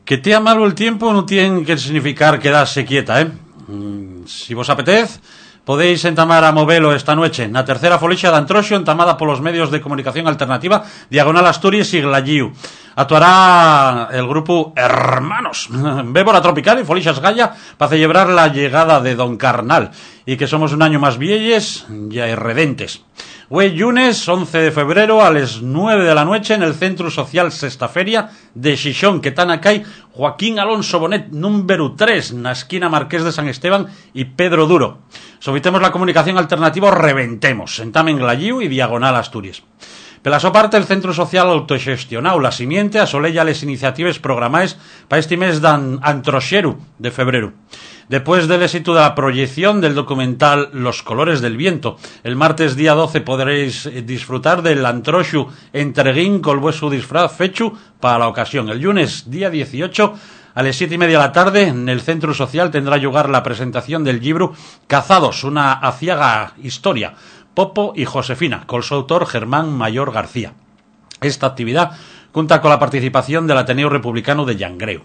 Que tea malo el tiempo no tiene que significar quedarse quieta, eh? Mm, Si vos apetez, podéis entamar a movelo esta noche na tercera folixa de Antroxo entamada polos medios de comunicación alternativa Diagonal Asturias y Glayiu. Actuará el grupo Hermanos, Bébora Tropical y Folixas Gaya para celebrar la llegada de Don Carnal y que somos un año más vielles ya irredentes. Güey, lunes 11 de febrero a las 9 de la noche en el Centro Social Sexta Feria de Xixón, que tan acá Joaquín Alonso Bonet, número 3, na esquina Marqués de San Esteban y Pedro Duro. Sovitemos la comunicación alternativa reventemos, sentamen Glayiu y Diagonal Asturias. Pela súa parte, el Centro Social Autoxestionau La Simiente asolella les iniciatives programaes para este mes dan Antroxeru de febrero. Después del éxito de la proyección del documental Los colores del viento, el martes día 12 podréis eh, disfrutar del Antroxu Entreguín col vueso disfraz fechu para la ocasión. El lunes día 18 a las siete y media de la tarde, en el Centro Social tendrá lugar la presentación del libro Cazados, una aciaga historia, Popo y Josefina, con su autor Germán Mayor García. Esta actividad cuenta con la participación del Ateneo Republicano de Llangreu.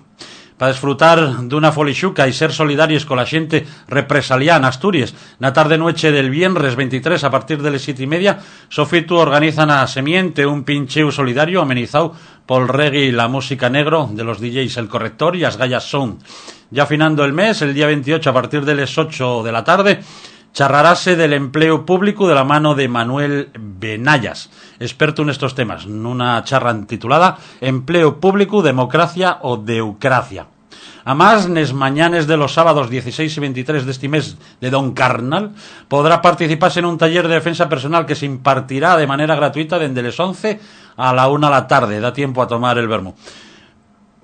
Para disfrutar dunha folixuca e ser solidarios con la xente represaliana Asturias, na tarde noche del viernes 23 a partir de las siete y media, Sofitu organiza na Semiente un pincheu solidario amenizado por reggae y la música negro de los DJs El Corrector y as Gallas Sound. Ya finando el mes, el día 28 a partir de las 8 de la tarde, charrarase del empleo público de la mano de Manuel Benayas, experto en estos temas, en una charla titulada Empleo público, democracia o deucracia. Además, nes mañanes de los sábados 16 y 23 de este mes de Don Carnal, podrá participarse en un taller de defensa personal que se impartirá de manera gratuita desde las 11 a la 1 de la tarde. Da tiempo a tomar el vermo.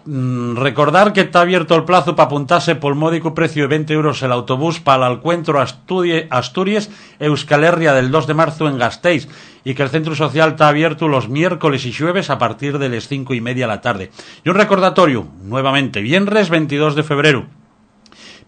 Mm, recordar que está abierto el plazo para apuntarse por módico precio de 20 euros el autobús para el encuentro Asturias Euskal Herria del 2 de marzo en Gasteiz y que el centro social está abierto los miércoles y jueves a partir de las 5 y media de la tarde. Y un recordatorio, nuevamente, viernes 22 de febrero.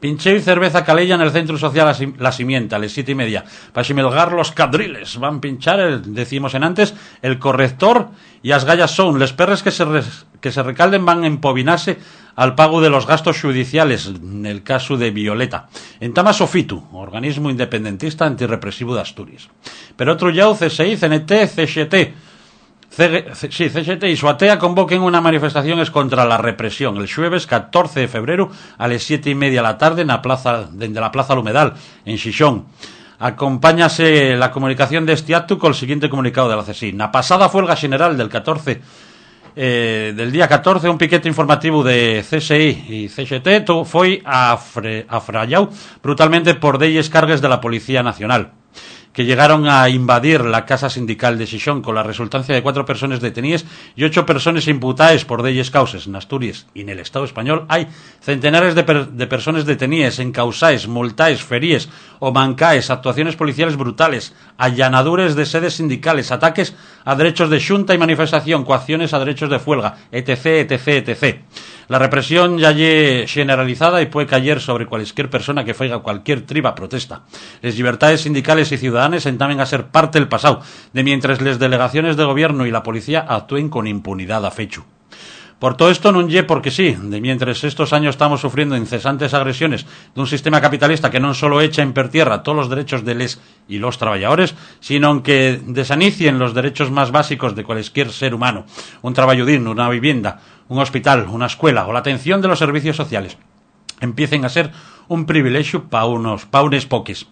Pincheo y cerveza calella en el centro social La Sim- La Simienta, a las siete y media. Para similgar los cadriles. Van pinchar, el, decimos en antes, el corrector y as gallas son. Les perres que se, res- que se recalden van a empobinarse al pago de los gastos judiciales, en el caso de Violeta. En Tama Sofitu, organismo independentista antirrepresivo de Asturias. Pero otro yau, CSI, CNT, CXT. CG C- sí, CGT y Suatea convoquen una manifestación es contra la represión el jueves 14 de febrero a las siete y media de la tarde en la plaza, desde la Plaza Lumedal, en Xixón. Acompáñase la comunicación de este acto con el siguiente comunicado de la CSI. La pasada huelga general del 14 eh, del día 14 un piquete informativo de CSI y CGT foi afre, afrayau brutalmente por delles cargues de la Policía Nacional que llegaron a invadir la casa sindical de Xixón con la resultancia de cuatro personas detenidas y ocho personas imputadas por delles causas. En Asturias y en el Estado español hay centenares de, per- de personas detenidas, encausaes, multaes, feríes o mancaes, actuaciones policiales brutales, allanadures de sedes sindicales, ataques a derechos de xunta y manifestación, coacciones a derechos de fuelga, etc., etc., etc. La represión ya lle generalizada y puede caer sobre cualquier persona que faiga cualquier triba protesta. Les libertades sindicales y ciudadanas entamen a ser parte del pasado, de mientras les delegaciones de gobierno y la policía actúen con impunidad a fechu. Por todo esto non lle porque sí, de mientras estos años estamos sufriendo incesantes agresiones de un sistema capitalista que non solo echa en per tierra todos los derechos de les y los trabajadores, sino que desanicien los derechos más básicos de cualquier ser humano, un trabajo digno, una vivienda, un hospital, una escuela o la atención de los servicios sociales, empiecen a ser un privilegio para unos, pa unes poques.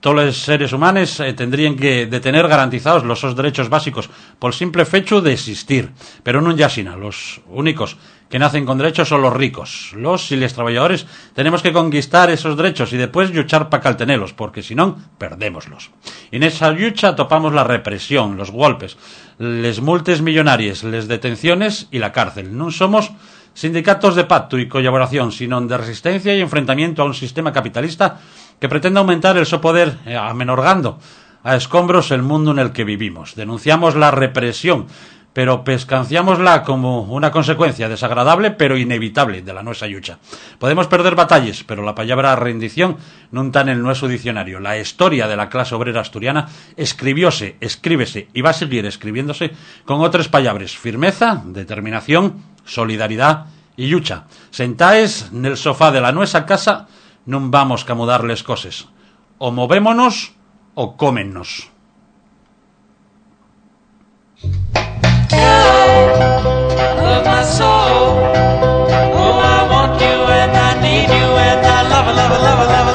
Todos los seres humanos eh, tendrían que de tener garantizados los derechos básicos por simple fecho de existir. Pero no ya sina, los únicos que nacen con derechos son los ricos. Los y les trabajadores tenemos que conquistar esos derechos y después luchar para caltenelos, porque si no, perdémoslos. Y en esa lucha topamos la represión, los golpes, les multes millonarias, les detenciones y la cárcel. No somos sindicatos de pacto y colaboración, sino de resistencia y enfrentamiento a un sistema capitalista que pretende aumentar el so poder, eh, amenorgando a escombros el mundo en el que vivimos. Denunciamos la represión, pero pescanciámosla como una consecuencia desagradable pero inevitable de la nuestra lucha. Podemos perder batallas, pero la palabra rendición no está en el nuestro diccionario. La historia de la clase obrera asturiana escribióse, escríbese y va a seguir escribiéndose con otras palabras: firmeza, determinación, solidaridad y lucha. Sentaes en el sofá de la nuestra casa, non vamos que mudarles coses. O movémonos ou cómennos. Love my soul. Oh, I want you and I need you and I love, love, love, love.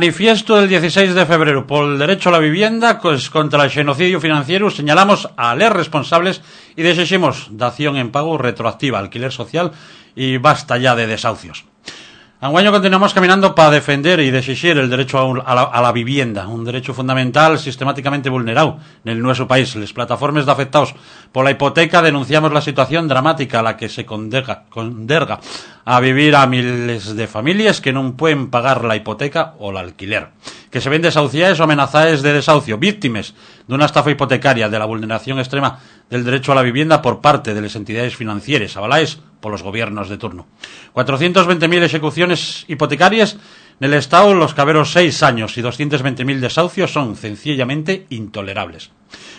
Manifiesto del 16 de febrero por el derecho a la vivienda pues, contra el genocidio financiero señalamos a los responsables y desexemos dación en pago retroactiva, alquiler social y basta ya de desahucios. Anguaño continuamos caminando para defender y desexir el derecho a, la, vivienda, un derecho fundamental sistemáticamente vulnerado en nuestro país. Las plataformas de afectados por la hipoteca denunciamos la situación dramática a la que se condega, conderga a vivir a miles de familias que no pueden pagar la hipoteca o el alquiler, que se ven desahuciadas o amenazadas de desahucio, víctimas de una estafa hipotecaria, de la vulneración extrema del derecho a la vivienda por parte de las entidades financieras, avaladas por los gobiernos de turno. 420.000 ejecuciones hipotecarias en el Estado, los caberos seis años y 220.000 desahucios son sencillamente intolerables.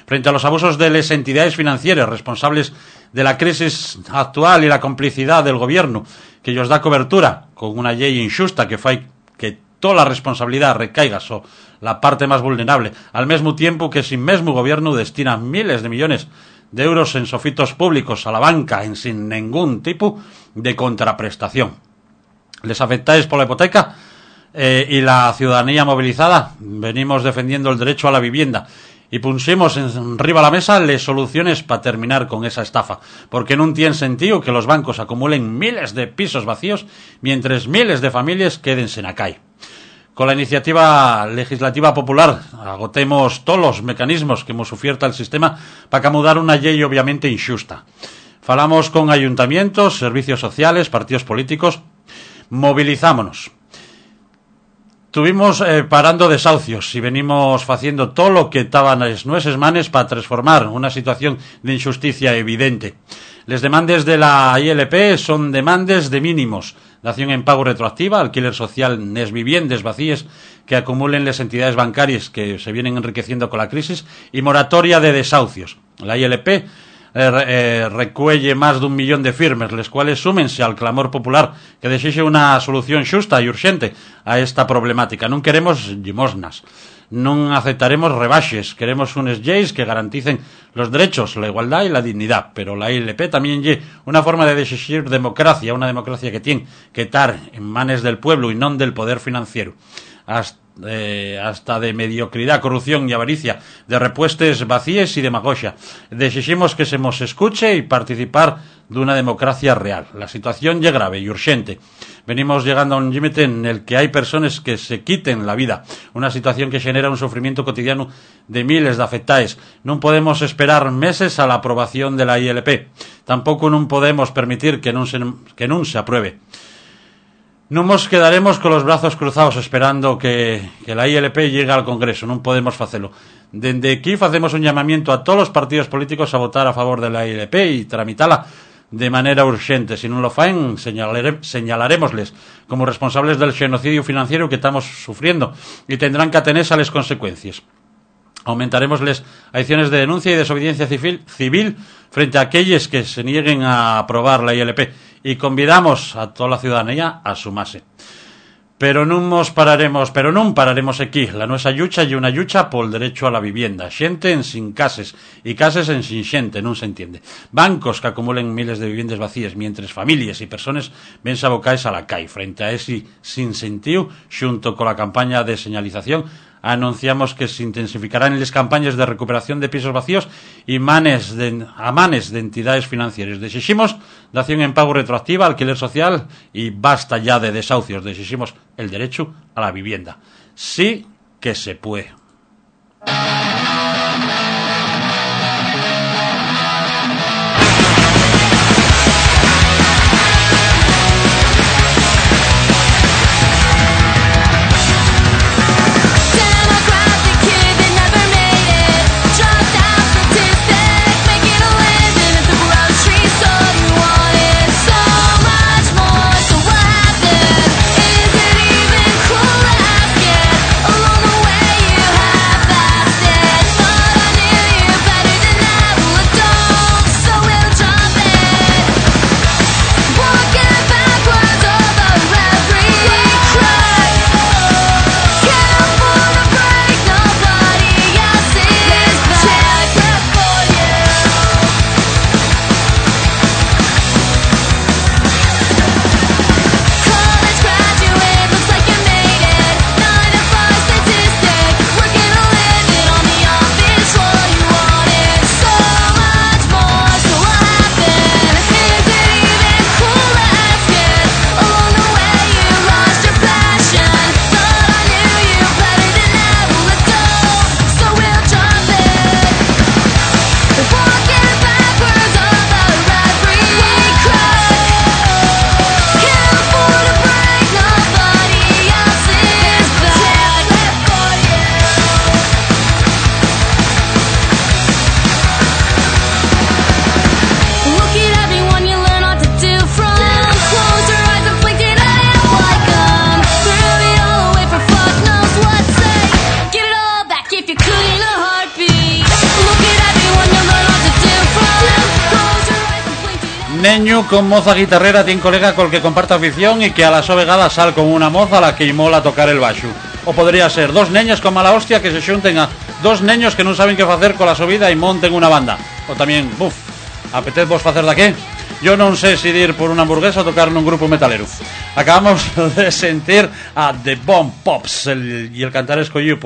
Frente a los abusos de las entidades financieras responsables de la crisis actual y la complicidad del gobierno, que ellos da cobertura con una ley injusta que fai que toda a responsabilidade recaiga so la parte máis vulnerable, al mesmo tiempo que sin mesmo goberno destina miles de millones de euros en sofitos públicos a la banca en sin ningún tipo de contraprestación. Les afectáis por la hipoteca eh, y la ciudadanía movilizada venimos defendiendo el derecho a la vivienda y pusimos arriba la mesa les soluciones para terminar con esa estafa, porque no tiene sentido que los bancos acumulen miles de pisos vacíos mientras miles de familias queden en la calle. Con la iniciativa legislativa popular agotemos todos los mecanismos que nos oferta el sistema para camudar una ley obviamente injusta. Falamos con ayuntamientos, servicios sociales, partidos políticos, movilizámonos. Tuvimos eh, parando desahucios y venimos haciendo todo lo que estaban las nueces manes para transformar una situación de injusticia evidente. Les demandes de la ILP son demandes de mínimos, dación en pago retroactiva, alquiler social nes viviendes vacíes que acumulen las entidades bancarias que se vienen enriqueciendo con la crisis y moratoria de desahucios. La ILP eh, eh, recuelle más de un millón de firmes, les cuales súmense al clamor popular que deseche una solución xusta e urxente a esta problemática. Non queremos limosnas, non aceptaremos rebaixes, queremos unes lleis que garanticen los derechos, la igualdad y la dignidad, pero la ILP también lle una forma de desexir democracia, una democracia que tiene que estar en manes del pueblo y non del poder financiero. Eh, hasta de mediocridad, corrupción y avaricia, de repuestes vacíes y demagogia. Deseximos que se nos escuche y participar de una democracia real. La situación ya grave y urgente. Venimos llegando a un límite en el que hay personas que se quiten la vida, una situación que genera un sufrimiento cotidiano de miles de afectaes. No podemos esperar meses a la aprobación de la ILP. Tampoco no podemos permitir que no se, que se apruebe. No nos quedaremos con los brazos cruzados esperando que, la ILP llegue al Congreso, non podemos facelo. Dende aquí facemos un llamamiento a todos os partidos políticos a votar a favor de la ILP e tramitala de manera urgente. Si non lo faen, señalare, señalarémosles como responsables del genocidio financiero que estamos sufriendo y tendrán que atenerse a las consecuencias. Aumentaremos las acciones de denuncia y desobediencia civil, civil frente a aquellos que se nieguen a aprobar la ILP y convidamos a toda la ciudadanía a sumarse. Pero non nos pararemos, pero non pararemos aquí. La nuestra lucha y una lucha por el derecho a la vivienda. Xente en sin cases y cases en sin xente, non se entiende. Bancos que acumulen miles de viviendas vacías, mientras familias y personas ven abocaes a la calle. Frente a ese sin sentido, xunto con la campaña de señalización, anunciamos que se intensificarán las campañas de recuperación de pisos vacíos y manes de, a manes de entidades financieras. Deseximos dación en pago retroactiva, alquiler social y basta ya de desahucios. Deseximos el derecho a la vivienda. Sí que se puede. Con moza guitarrera tiene colega col que comparte afición y que a la so sal con una moza a la que mola tocar el baixo. O podría ser dos neñas con mala hostia que se xunten a dos neños que non saben qué facer con la vida y monten una banda. O también, buf, apetez vos facer da qué? Yo non sé si ir por una hamburguesa o tocar nun grupo metalero. Acabamos de sentir a The Bomb Pops y el cantar escollido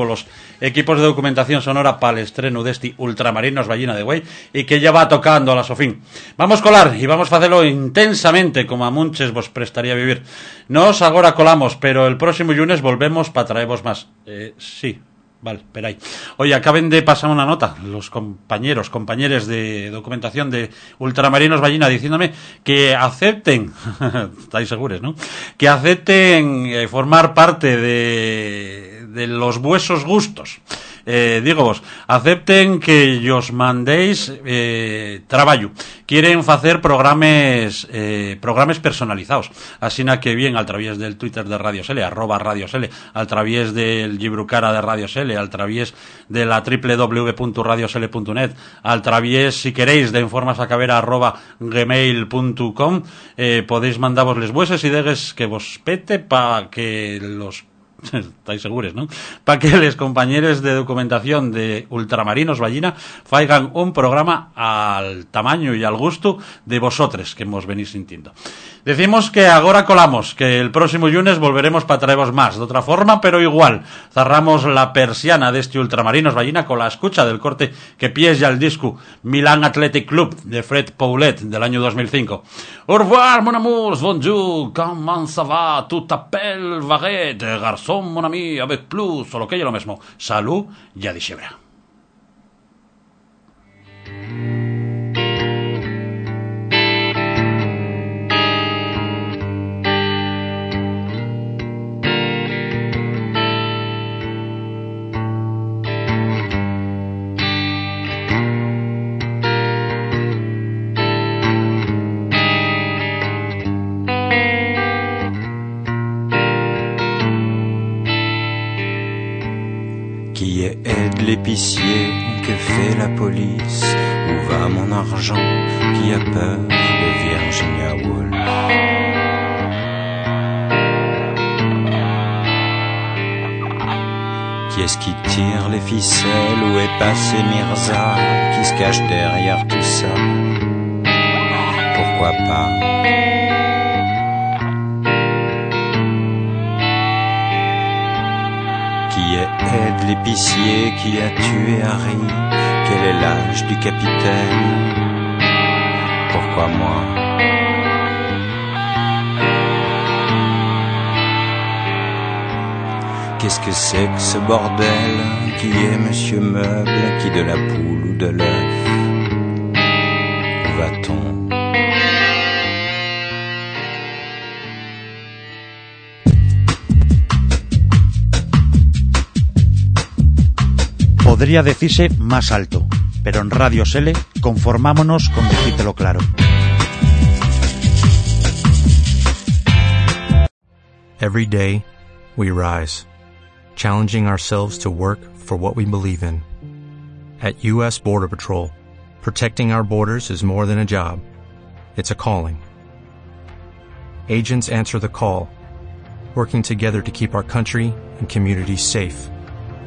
equipos de documentación sonora para el estreno deste Ultramarinos Ballina de Güey y que ya va tocando a la sofín. Vamos colar y vamos a hacerlo intensamente como a munches vos prestaría vivir. Nos agora colamos, pero el próximo lunes volvemos para traeros más. Eh, sí, Vale, espera ahí. Oye, acaben de pasar una nota los compañeros, compañeros de documentación de Ultramarinos Ballina diciéndome que acepten, estáis seguros, ¿no? Que acepten eh, formar parte de, de los vuesos gustos. Eh, digo vos, acepten que os mandéis eh, traballo. Quieren hacer programas eh, programas personalizados. Así que bien al través del Twitter de Radio Sele, arroba Radio Sele, al través del Gibrucara de Radio Sele, al través de la www.radiosele.net, al través, si queréis, de informasacavera arroba gmail.com, eh, podéis mandaros les vueses y degues que vos pete para que los estáis seguros, ¿no? Para que los compañeros de documentación de Ultramarinos Ballina faigan un programa al tamaño y al gusto de vosotros que hemos venís sintiendo. Decimos que ahora colamos, que el próximo lunes volveremos para traeros más, de otra forma, pero igual. Cerramos la persiana de este Ultramarinos Ballina con la escucha del corte que pies ya el disco Milan Athletic Club de Fred Paulet del año 2005. Au revoir, mon amour, bonjour, comment ça va, tu t'appelles Vaguet, garçon, mon ami, avec plus, o lo que es lo mismo. Salud y a. Qui est aide l'épicier. Que fait la police? Où va mon argent? Qui a peur? De Virginia Woolf Qui est-ce qui tire les ficelles? Où est passé Mirza? Qui se cache derrière tout ça? Pourquoi pas? Qui est Ed l'épicier qui a tué Harry. Quel est l'âge du capitaine? Pourquoi moi? Qu'est-ce que c'est que ce bordel Qui est Monsieur Meuble Qui de la poule ou de l'œuf Où va-t-on? Podría decirse más alto, pero en Radio Sele conformámonos con decírtelo claro. Every day, we rise, challenging ourselves to work for what we believe in. At U.S. Border Patrol, protecting our borders is more than a job, it's a calling. Agents answer the call, working together to keep our country and communities safe.